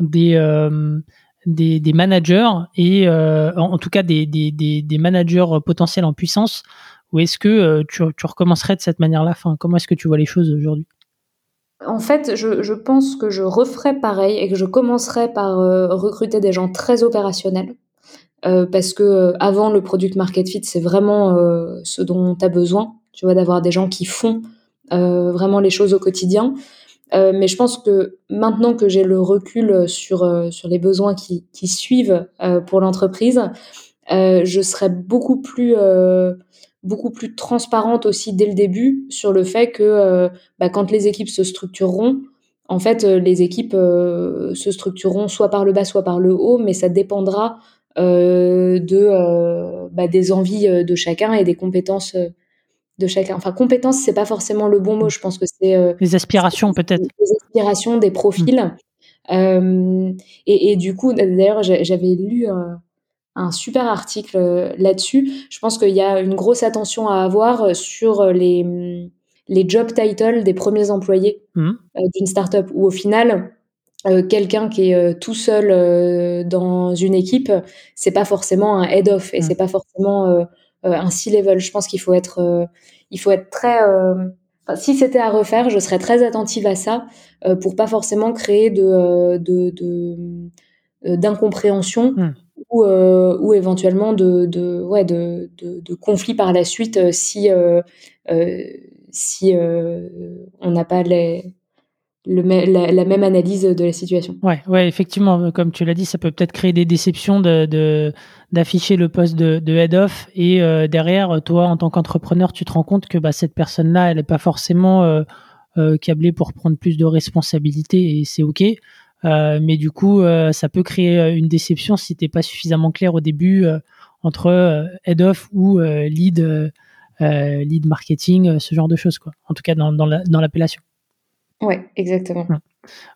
des, euh, managers et euh, en, tout cas des, managers potentiels en puissance? Ou est-ce que euh, tu, recommencerais de cette manière-là? Comment est-ce que tu vois les choses aujourd'hui? En fait, je, pense que je referais pareil et que je commencerais par recruter des gens très opérationnels. parce que avant le product market fit, c'est vraiment ce dont tu as besoin tu vois, d'avoir des gens qui font euh, vraiment les choses au quotidien. Euh, mais je pense que maintenant que j'ai le recul sur, euh, sur les besoins qui, qui suivent euh, pour l'entreprise, euh, je serai beaucoup plus, euh, beaucoup plus transparente aussi dès le début sur le fait que bah, quand les équipes se structureront, en fait, les équipes se structureront soit par le bas, soit par le haut, mais ça dépendra de, bah, des envies de chacun et des compétences de chacun. Enfin, compétence, c'est pas forcément le bon mot. Je pense que c'est euh, les aspirations peut-être. Les aspirations, des profils. Mm. Euh, et, et, du coup, d'ailleurs, j'avais lu un, un, super article euh, là-dessus. Je pense qu'il y a une grosse attention à avoir sur les les job titles des premiers employés mmh. d'une startup, où au final, quelqu'un qui est tout seul dans une équipe, c'est pas forcément un head of et mmh. c'est pas forcément un C-level. Je pense qu'il faut être, il faut être très si c'était à refaire, je serais très attentive à ça euh, pour pas forcément créer de, euh, de, euh, hmm. ou, éventuellement de, de, ouais, de, de, conflits par la suite si, si on n'a pas les, la, même analyse de la situation. Ouais, ouais, effectivement, comme tu l'as dit, ça peut peut-être créer des déceptions de, d'afficher le poste de, head off et euh, derrière, toi, en tant qu'entrepreneur, tu te rends compte que bah, cette personne-là, elle n'est pas forcément euh, euh, câblée pour prendre plus de responsabilités et c'est ok. Mais du coup, ça peut créer une déception si t'es pas suffisamment clair au début entre head off ou lead lead marketing, ce genre de choses quoi. En tout cas dans, dans l'appellation. Ouais, exactement.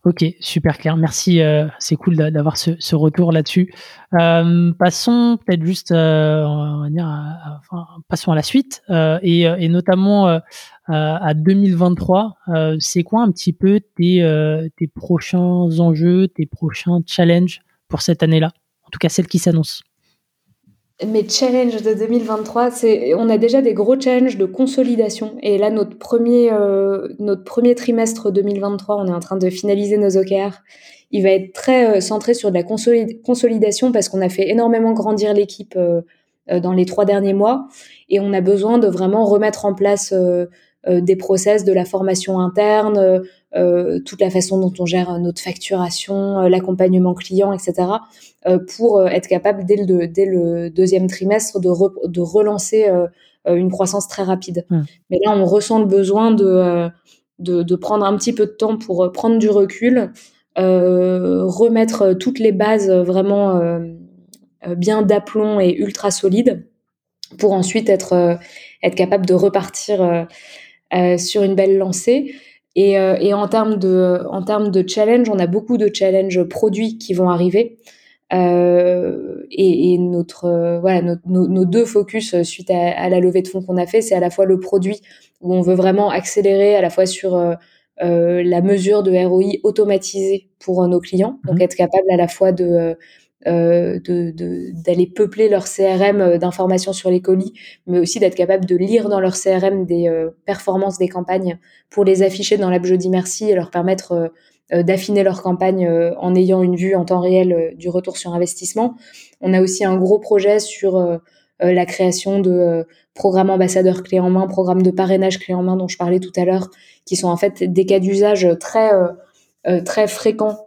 Ok, super clair. Merci. Euh, c'est cool d'avoir ce, retour là-dessus. Euh, passons peut-être juste, euh, enfin, passons à la suite et, notamment à 2023. c'est quoi un petit peu tes, tes prochains enjeux, tes prochains challenges pour cette année-là? En tout cas, celle qui s'annonce. Mes challenges de 2023, c'est on a déjà des gros challenges de consolidation. Et là, notre premier, euh, notre premier trimestre 2023, on est en train de finaliser nos OKR. Il va être très euh, centré sur de la consolidation parce qu'on a fait énormément grandir l'équipe euh, dans les trois derniers mois et on a besoin de vraiment remettre en place des process de la formation interne, euh, toute la façon dont on gère notre facturation, euh, l'accompagnement client, etc., euh, pour être capable dès le, dès le deuxième trimestre de, de relancer une croissance très rapide. Mmh. Mais là, on ressent le besoin de, de, de, prendre un petit peu de temps pour prendre du recul, remettre toutes les bases vraiment bien d'aplomb et ultra solides pour ensuite être, être capable de repartir sur une belle lancée. Et, euh, et en termes de en termes de challenge, on a beaucoup de challenges produits qui vont arriver. Euh, et, et, notre euh, voilà nos, nos, deux focus suite à, à, la levée de fonds qu'on a fait, c'est à la fois le produit où on veut vraiment accélérer à la fois sur euh, la mesure de ROI automatisée pour nos clients, donc mhm. être capable à la fois de euh, d'aller peupler leur CRM euh, d'informations sur les colis, mais aussi d'être capable de lire dans leur CRM des euh, performances des campagnes pour les afficher dans l'app Jeudi Merci et leur permettre d'affiner leur campagne en ayant une vue en temps réel du retour sur investissement. On a aussi un gros projet sur la création de programmes ambassadeurs clés en main, programmes de parrainage clés en main dont je parlais tout à l'heure, qui sont en fait des cas d'usage très très fréquents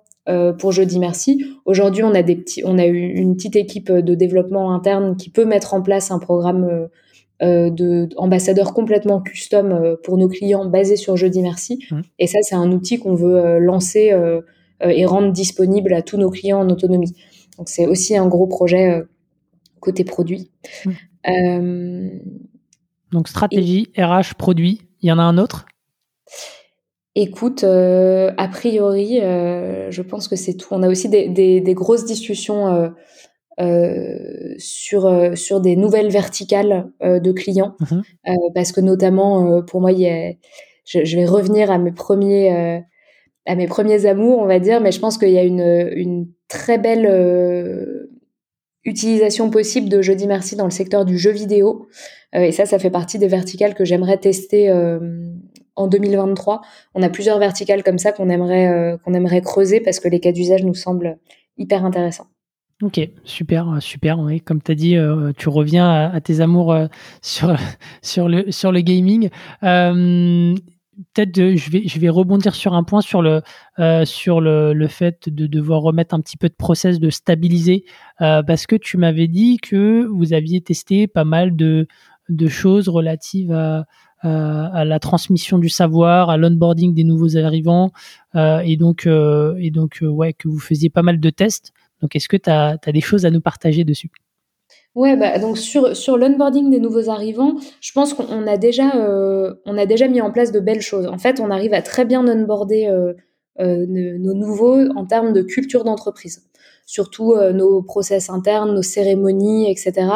pour Jeudi Merci. Aujourd'hui, on a des petits, on a eu une petite équipe de développement interne qui peut mettre en place un programme euh, euh de ambassadeur complètement custom euh, pour nos clients basé sur Jeudi Merci. Mmh. Et ça, c'est un outil qu'on veut lancer et rendre disponible à tous nos clients en autonomie. Donc, c'est aussi un gros projet côté produit. Mmh. Donc, stratégie, RH, produit. Il y en a un autre? Écoute, euh, a priori, euh, je pense que c'est tout. On a aussi des, des, des grosses discussions euh, sur, sur des nouvelles verticales de clients, mmh parce que notamment, pour moi, il y a, je, je, vais revenir à mes premiers, à mes premiers amours, on va dire, mais je pense qu'il y a une, une très belle utilisation possible de Jeudi Merci dans le secteur du jeu vidéo. et ça, ça fait partie des verticales que j'aimerais tester en 2023. On a plusieurs verticales comme ça qu'on aimerait, euh, qu'on aimerait creuser parce que les cas d'usage nous semblent hyper intéressants. Ok, super, euh, super. Comme tu as dit, euh, tu reviens à, tes amours [laughs] sur, sur, le, sur le gaming. Peut-être je vais, je vais rebondir sur un point sur le, sur le, le, fait de devoir remettre un petit peu de process, de stabiliser, parce que tu m'avais dit que vous aviez testé pas mal de, de choses relatives à, euh, à la transmission du savoir, à l'onboarding des nouveaux arrivants, euh, et donc, euh, et donc ouais, que vous faisiez pas mal de tests. Donc, est-ce que tu as, des choses à nous partager dessus? Ouais, bah, donc sur, sur l'onboarding des nouveaux arrivants, je pense qu'on a déjà, a déjà mis en place de belles choses. En fait, on arrive à très bien onboarder nos nouveaux en termes de culture d'entreprise. Surtout nos process internes, nos cérémonies, etc.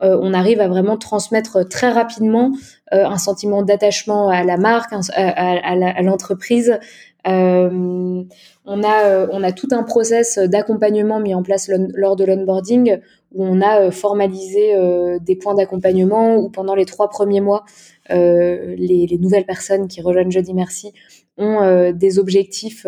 on arrive à vraiment transmettre très rapidement un sentiment d'attachement à la marque, à l'entreprise, euh, on a euh, a tout un process d'accompagnement mis en place lors de l'onboarding où on a euh, formalisé des points d'accompagnement où pendant les trois premiers mois les, les, nouvelles personnes qui rejoignent Jeudi Merci ont des objectifs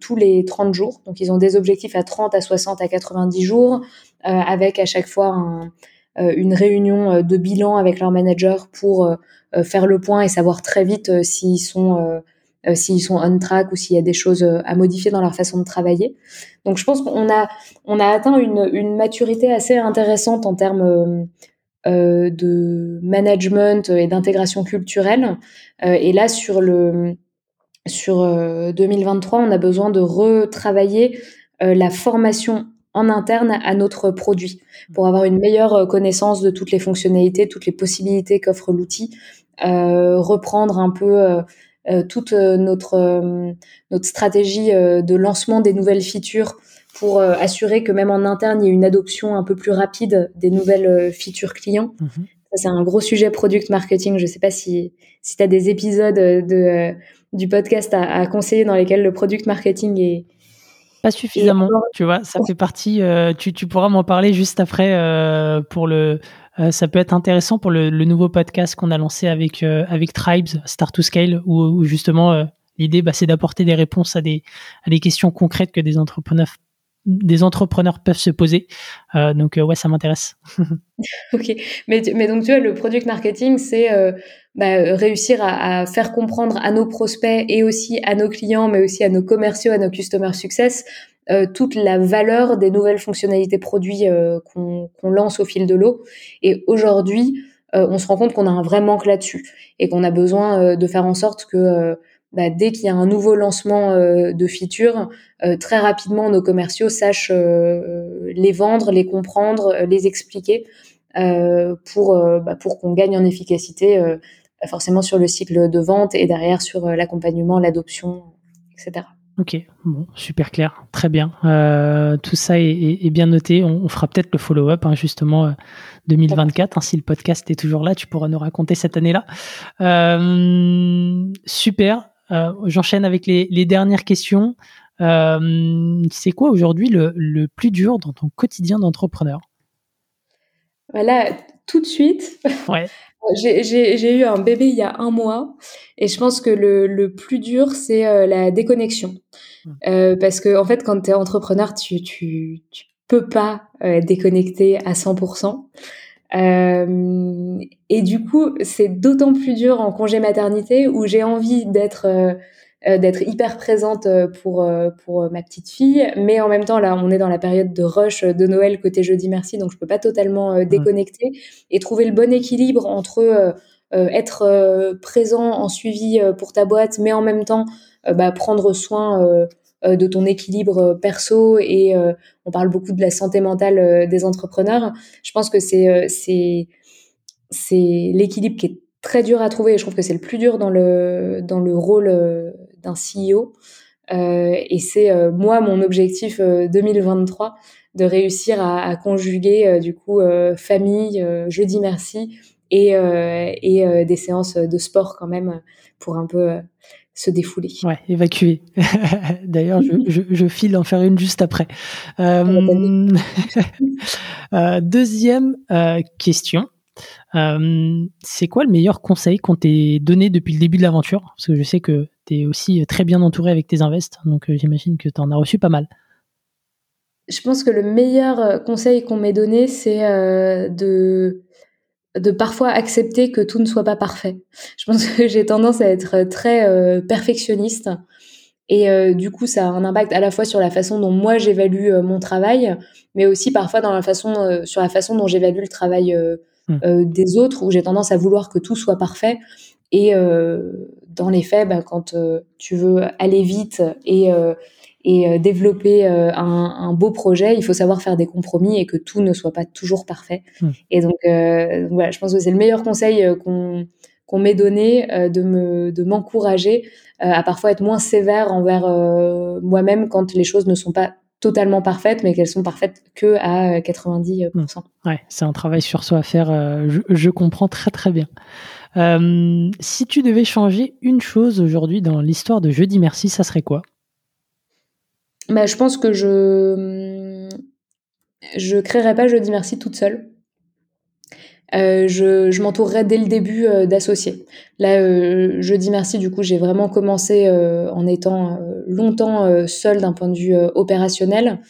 tous les 30 jours. Donc ils ont des objectifs à 30, à 60, à 90 jours, avec à chaque fois un, une réunion de bilan avec leur manager pour faire le point et savoir très vite s'ils sont euh, s'ils sont on track ou s'il y a des choses euh, à modifier dans leur façon de travailler. Donc je pense qu'on a on a atteint une, une maturité assez intéressante en termes euh, de management et d'intégration culturelle. et là sur le sur 2023, on a besoin de retravailler la formation en interne à notre produit pour avoir une meilleure connaissance de toutes les fonctionnalités, toutes les possibilités qu'offre l'outil, reprendre un peu euh, toute euh, notre, euh, notre stratégie de lancement des nouvelles features pour assurer que même en interne, il y ait une adoption un peu plus rapide des nouvelles features clients. Mhm. Ça, c'est un gros sujet product marketing. Je ne sais pas si, si tu as des épisodes de, du podcast à, à, conseiller dans lesquels le product marketing est, pas suffisamment, tu vois, ça fait partie. tu, tu, pourras m'en parler juste après pour le euh, ça peut être intéressant pour le, nouveau podcast qu'on a lancé avec euh, avec Tribes Start to Scale où, justement euh, l'idée bah, c'est d'apporter des réponses à des à des questions concrètes que des entrepreneurs des entrepreneurs peuvent se poser. donc ouais, ça m'intéresse. [laughs] ok, mais, donc tu vois, le product marketing, c'est bah, réussir à, faire comprendre à nos prospects et aussi à nos clients, mais aussi à nos commerciaux, à nos customer success, euh, toute la valeur des nouvelles fonctionnalités produits euh, qu'on lance au fil de l'eau. Et aujourd'hui, euh, on se rend compte qu'on a un vrai manque là-dessus et qu'on a besoin de faire en sorte que bah, dès qu'il y a un nouveau lancement de features, très rapidement nos commerciaux sachent les vendre, les comprendre, les expliquer pour bah, pour qu'on gagne en efficacité, forcément sur le cycle de vente et derrière sur l'accompagnement, l'adoption, etc. Ok, bon, super clair, très bien. Euh, tout ça est, bien noté. On, fera peut-être le follow-up, hein, justement, 2024. Euh, hein, si le podcast est toujours là, tu pourras nous raconter cette année-là. Euh, super. J'enchaîne avec les, dernières questions. C'est quoi aujourd'hui le, plus dur dans ton quotidien d'entrepreneur? Voilà, tout de suite. Ouais. [laughs] J'ai eu un bébé il y a un mois et je pense que le, le plus dur, c'est euh, la déconnexion. Mmh. Euh, parce que en fait, quand tu es entrepreneur, tu, tu, tu peux pas euh, déconnecter à 100%. Euh, et du coup, c'est d'autant plus dur en congé maternité où j'ai envie d'être euh, d'être hyper présente euh, pour euh, pour ma petite fille, mais en même temps là, on est dans la période de rush de Noël côté jeudi merci, donc je peux pas totalement déconnecter. Et trouver le bon équilibre entre être présent en suivi pour ta boîte, mais en même temps bah, prendre soin de ton équilibre perso et on parle beaucoup de la santé mentale des entrepreneurs. Je pense que c'est c'est l'équilibre qui est très dur à trouver et je trouve que c'est le plus dur dans le dans le rôle d'un CEO. Euh, et c'est euh, moi mon objectif 2023 euh, de réussir à, à conjuguer du coup famille, jeudi merci et, et des séances de sport quand même pour un peu se défouler. Ouais, évacuer. [laughs] D'ailleurs, je, je, je, file en faire une juste après. [laughs] Euh, deuxième euh, question. Euh, c'est quoi le meilleur conseil qu'on t'ait donné depuis le début de l'aventure? Parce que je sais que tu es aussi très bien entouré avec tes invests, donc euh, j'imagine que tu en as reçu pas mal. Je pense que le meilleur euh, conseil qu'on m'ait donné, c'est de de parfois accepter que tout ne soit pas parfait. Je pense que j'ai tendance à être très perfectionniste et du coup ça a un impact à la fois sur la façon dont moi j'évalue mon travail, mais aussi parfois dans la façon sur la façon dont j'évalue le travail Mmh. Euh, des autres où j'ai tendance à vouloir que tout soit parfait. Et euh, dans les faits, bah, quand euh, tu veux aller vite et et développer un, beau projet, il faut savoir faire des compromis et que tout ne soit pas toujours parfait. Mmh. Et donc, voilà, je pense que c'est le meilleur conseil qu'on qu'on m'ait donné de me de m'encourager à parfois être moins sévère envers moi-même quand les choses ne sont pas totalement parfaites, mais qu'elles sont parfaites que à 90%. Mmh. Ouais, c'est un travail sur soi à faire. je, comprends très très bien. si tu devais changer une chose aujourd'hui dans l'histoire de Jeudi Merci, ça serait quoi? Bah, je pense que je je créerais pas Jeudi Merci toute seule. Euh, je, je m'entourerai dès le début euh, d'associés. Là, euh, je dis merci, du coup, j'ai vraiment commencé en étant longtemps seule d'un point de vue opérationnel.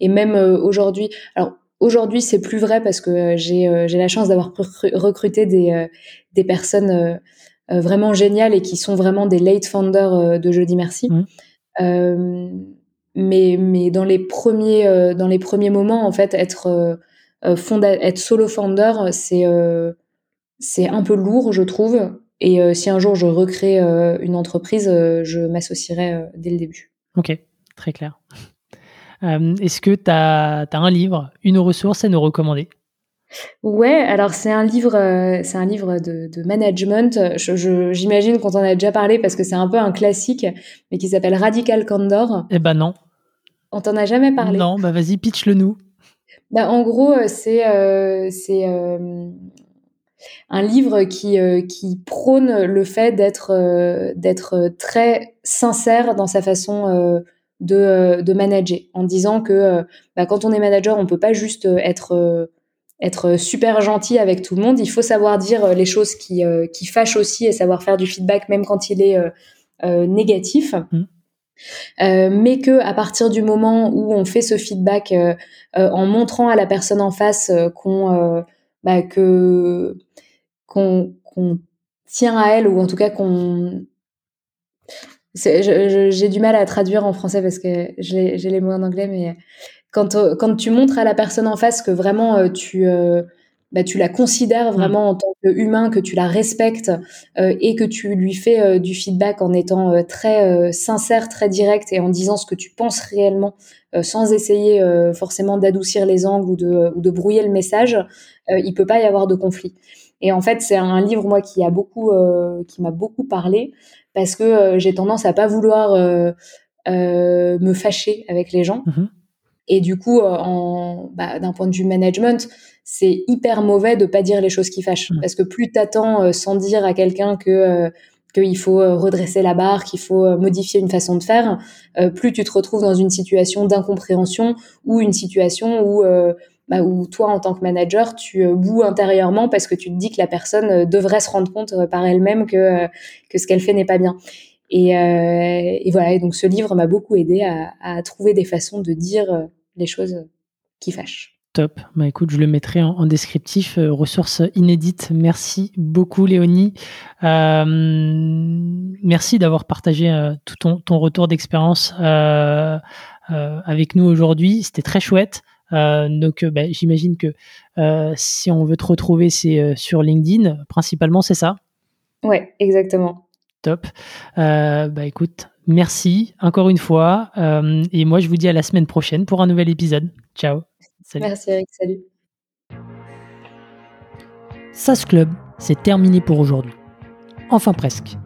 Et même aujourd'hui, alors aujourd'hui, c'est plus vrai parce que j'ai j'ai la chance d'avoir recruté des, des personnes vraiment géniales et qui sont vraiment des late founders de Jeudi Merci. Mmh. Mais, mais dans les premiers dans les premiers moments, en fait, être euh, être solo founder, c'est euh, c'est un peu lourd, je trouve. Et euh, si un jour je recrée une entreprise, je m'associerai dès le début. Ok, très clair. [laughs] Est-ce que tu as, un livre, une ressource à nous recommander? Ouais, alors c'est un livre, c'est un livre de, de management. J'imagine qu'on en a déjà parlé parce que c'est un peu un classique, mais qui s'appelle Radical Candor. Eh ben non. On t'en a jamais parlé? Non, bah vas-y, pitch-le nous. Bah, en gros, euh, c'est euh, c'est euh, un livre qui, qui prône le fait d'être d'être très sincère dans sa façon de, de manager, en disant que bah, quand on est manager, on peut pas juste être être super gentil avec tout le monde. Il faut savoir dire les choses qui, qui fâchent aussi et savoir faire du feedback même quand il est négatif. Mmh. Euh, mais que à partir du moment où on fait ce feedback euh, euh, en montrant à la personne en face qu'on bah, que qu'on tient à elle ou en tout cas qu'on j'ai du mal à traduire en français parce que j'ai les mots en anglais mais quand quand tu montres à la personne en face que vraiment tu bah, tu la considères vraiment en tant qu'humain, que tu la respectes euh, et que tu lui fais euh, du feedback en étant euh, très sincère, très direct et en disant ce que tu penses réellement, sans essayer forcément d'adoucir les angles ou de, ou de brouiller le message, il peut pas y avoir de conflit. Et en fait, c'est un livre moi qui a beaucoup, qui m'a beaucoup parlé parce que j'ai tendance à pas vouloir me fâcher avec les gens. Mmh et du coup, en, bah, d'un point de vue management, c'est hyper mauvais de pas dire les choses qui fâchent. Mmh. Parce que plus t'attends euh, sans dire à quelqu'un que euh, qu'il faut euh, redresser la barre, qu'il faut modifier une façon de faire, plus tu te retrouves dans une situation d'incompréhension ou une situation où bah, où toi en tant que manager tu boues intérieurement parce que tu te dis que la personne devrait se rendre compte par elle-même que que ce qu'elle fait n'est pas bien. Et, et, voilà. Et donc ce livre m'a beaucoup aidé à, à, trouver des façons de dire les choses qui fâchent. Top. Bah écoute, je le mettrai en, descriptif. Euh, ressources inédites. Merci beaucoup, Léonie. Euh, merci d'avoir partagé euh, tout ton, ton retour d'expérience avec nous aujourd'hui. C'était très chouette. donc, bah, j'imagine que si on veut te retrouver, c'est sur LinkedIn, principalement, c'est ça? Ouais, exactement. Top. bah écoute, merci encore une fois. et moi, je vous dis à la semaine prochaine pour un nouvel épisode. Ciao. Merci Eric, salut. SAS Club, c'est terminé pour aujourd'hui. Enfin presque.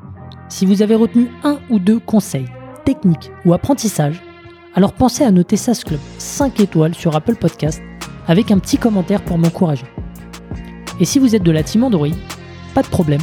Si vous avez retenu un ou deux conseils, techniques ou apprentissages, alors pensez à noter SAS Club 5 étoiles sur Apple Podcast avec un petit commentaire pour m'encourager. Et si vous êtes de la team Android, pas de problème,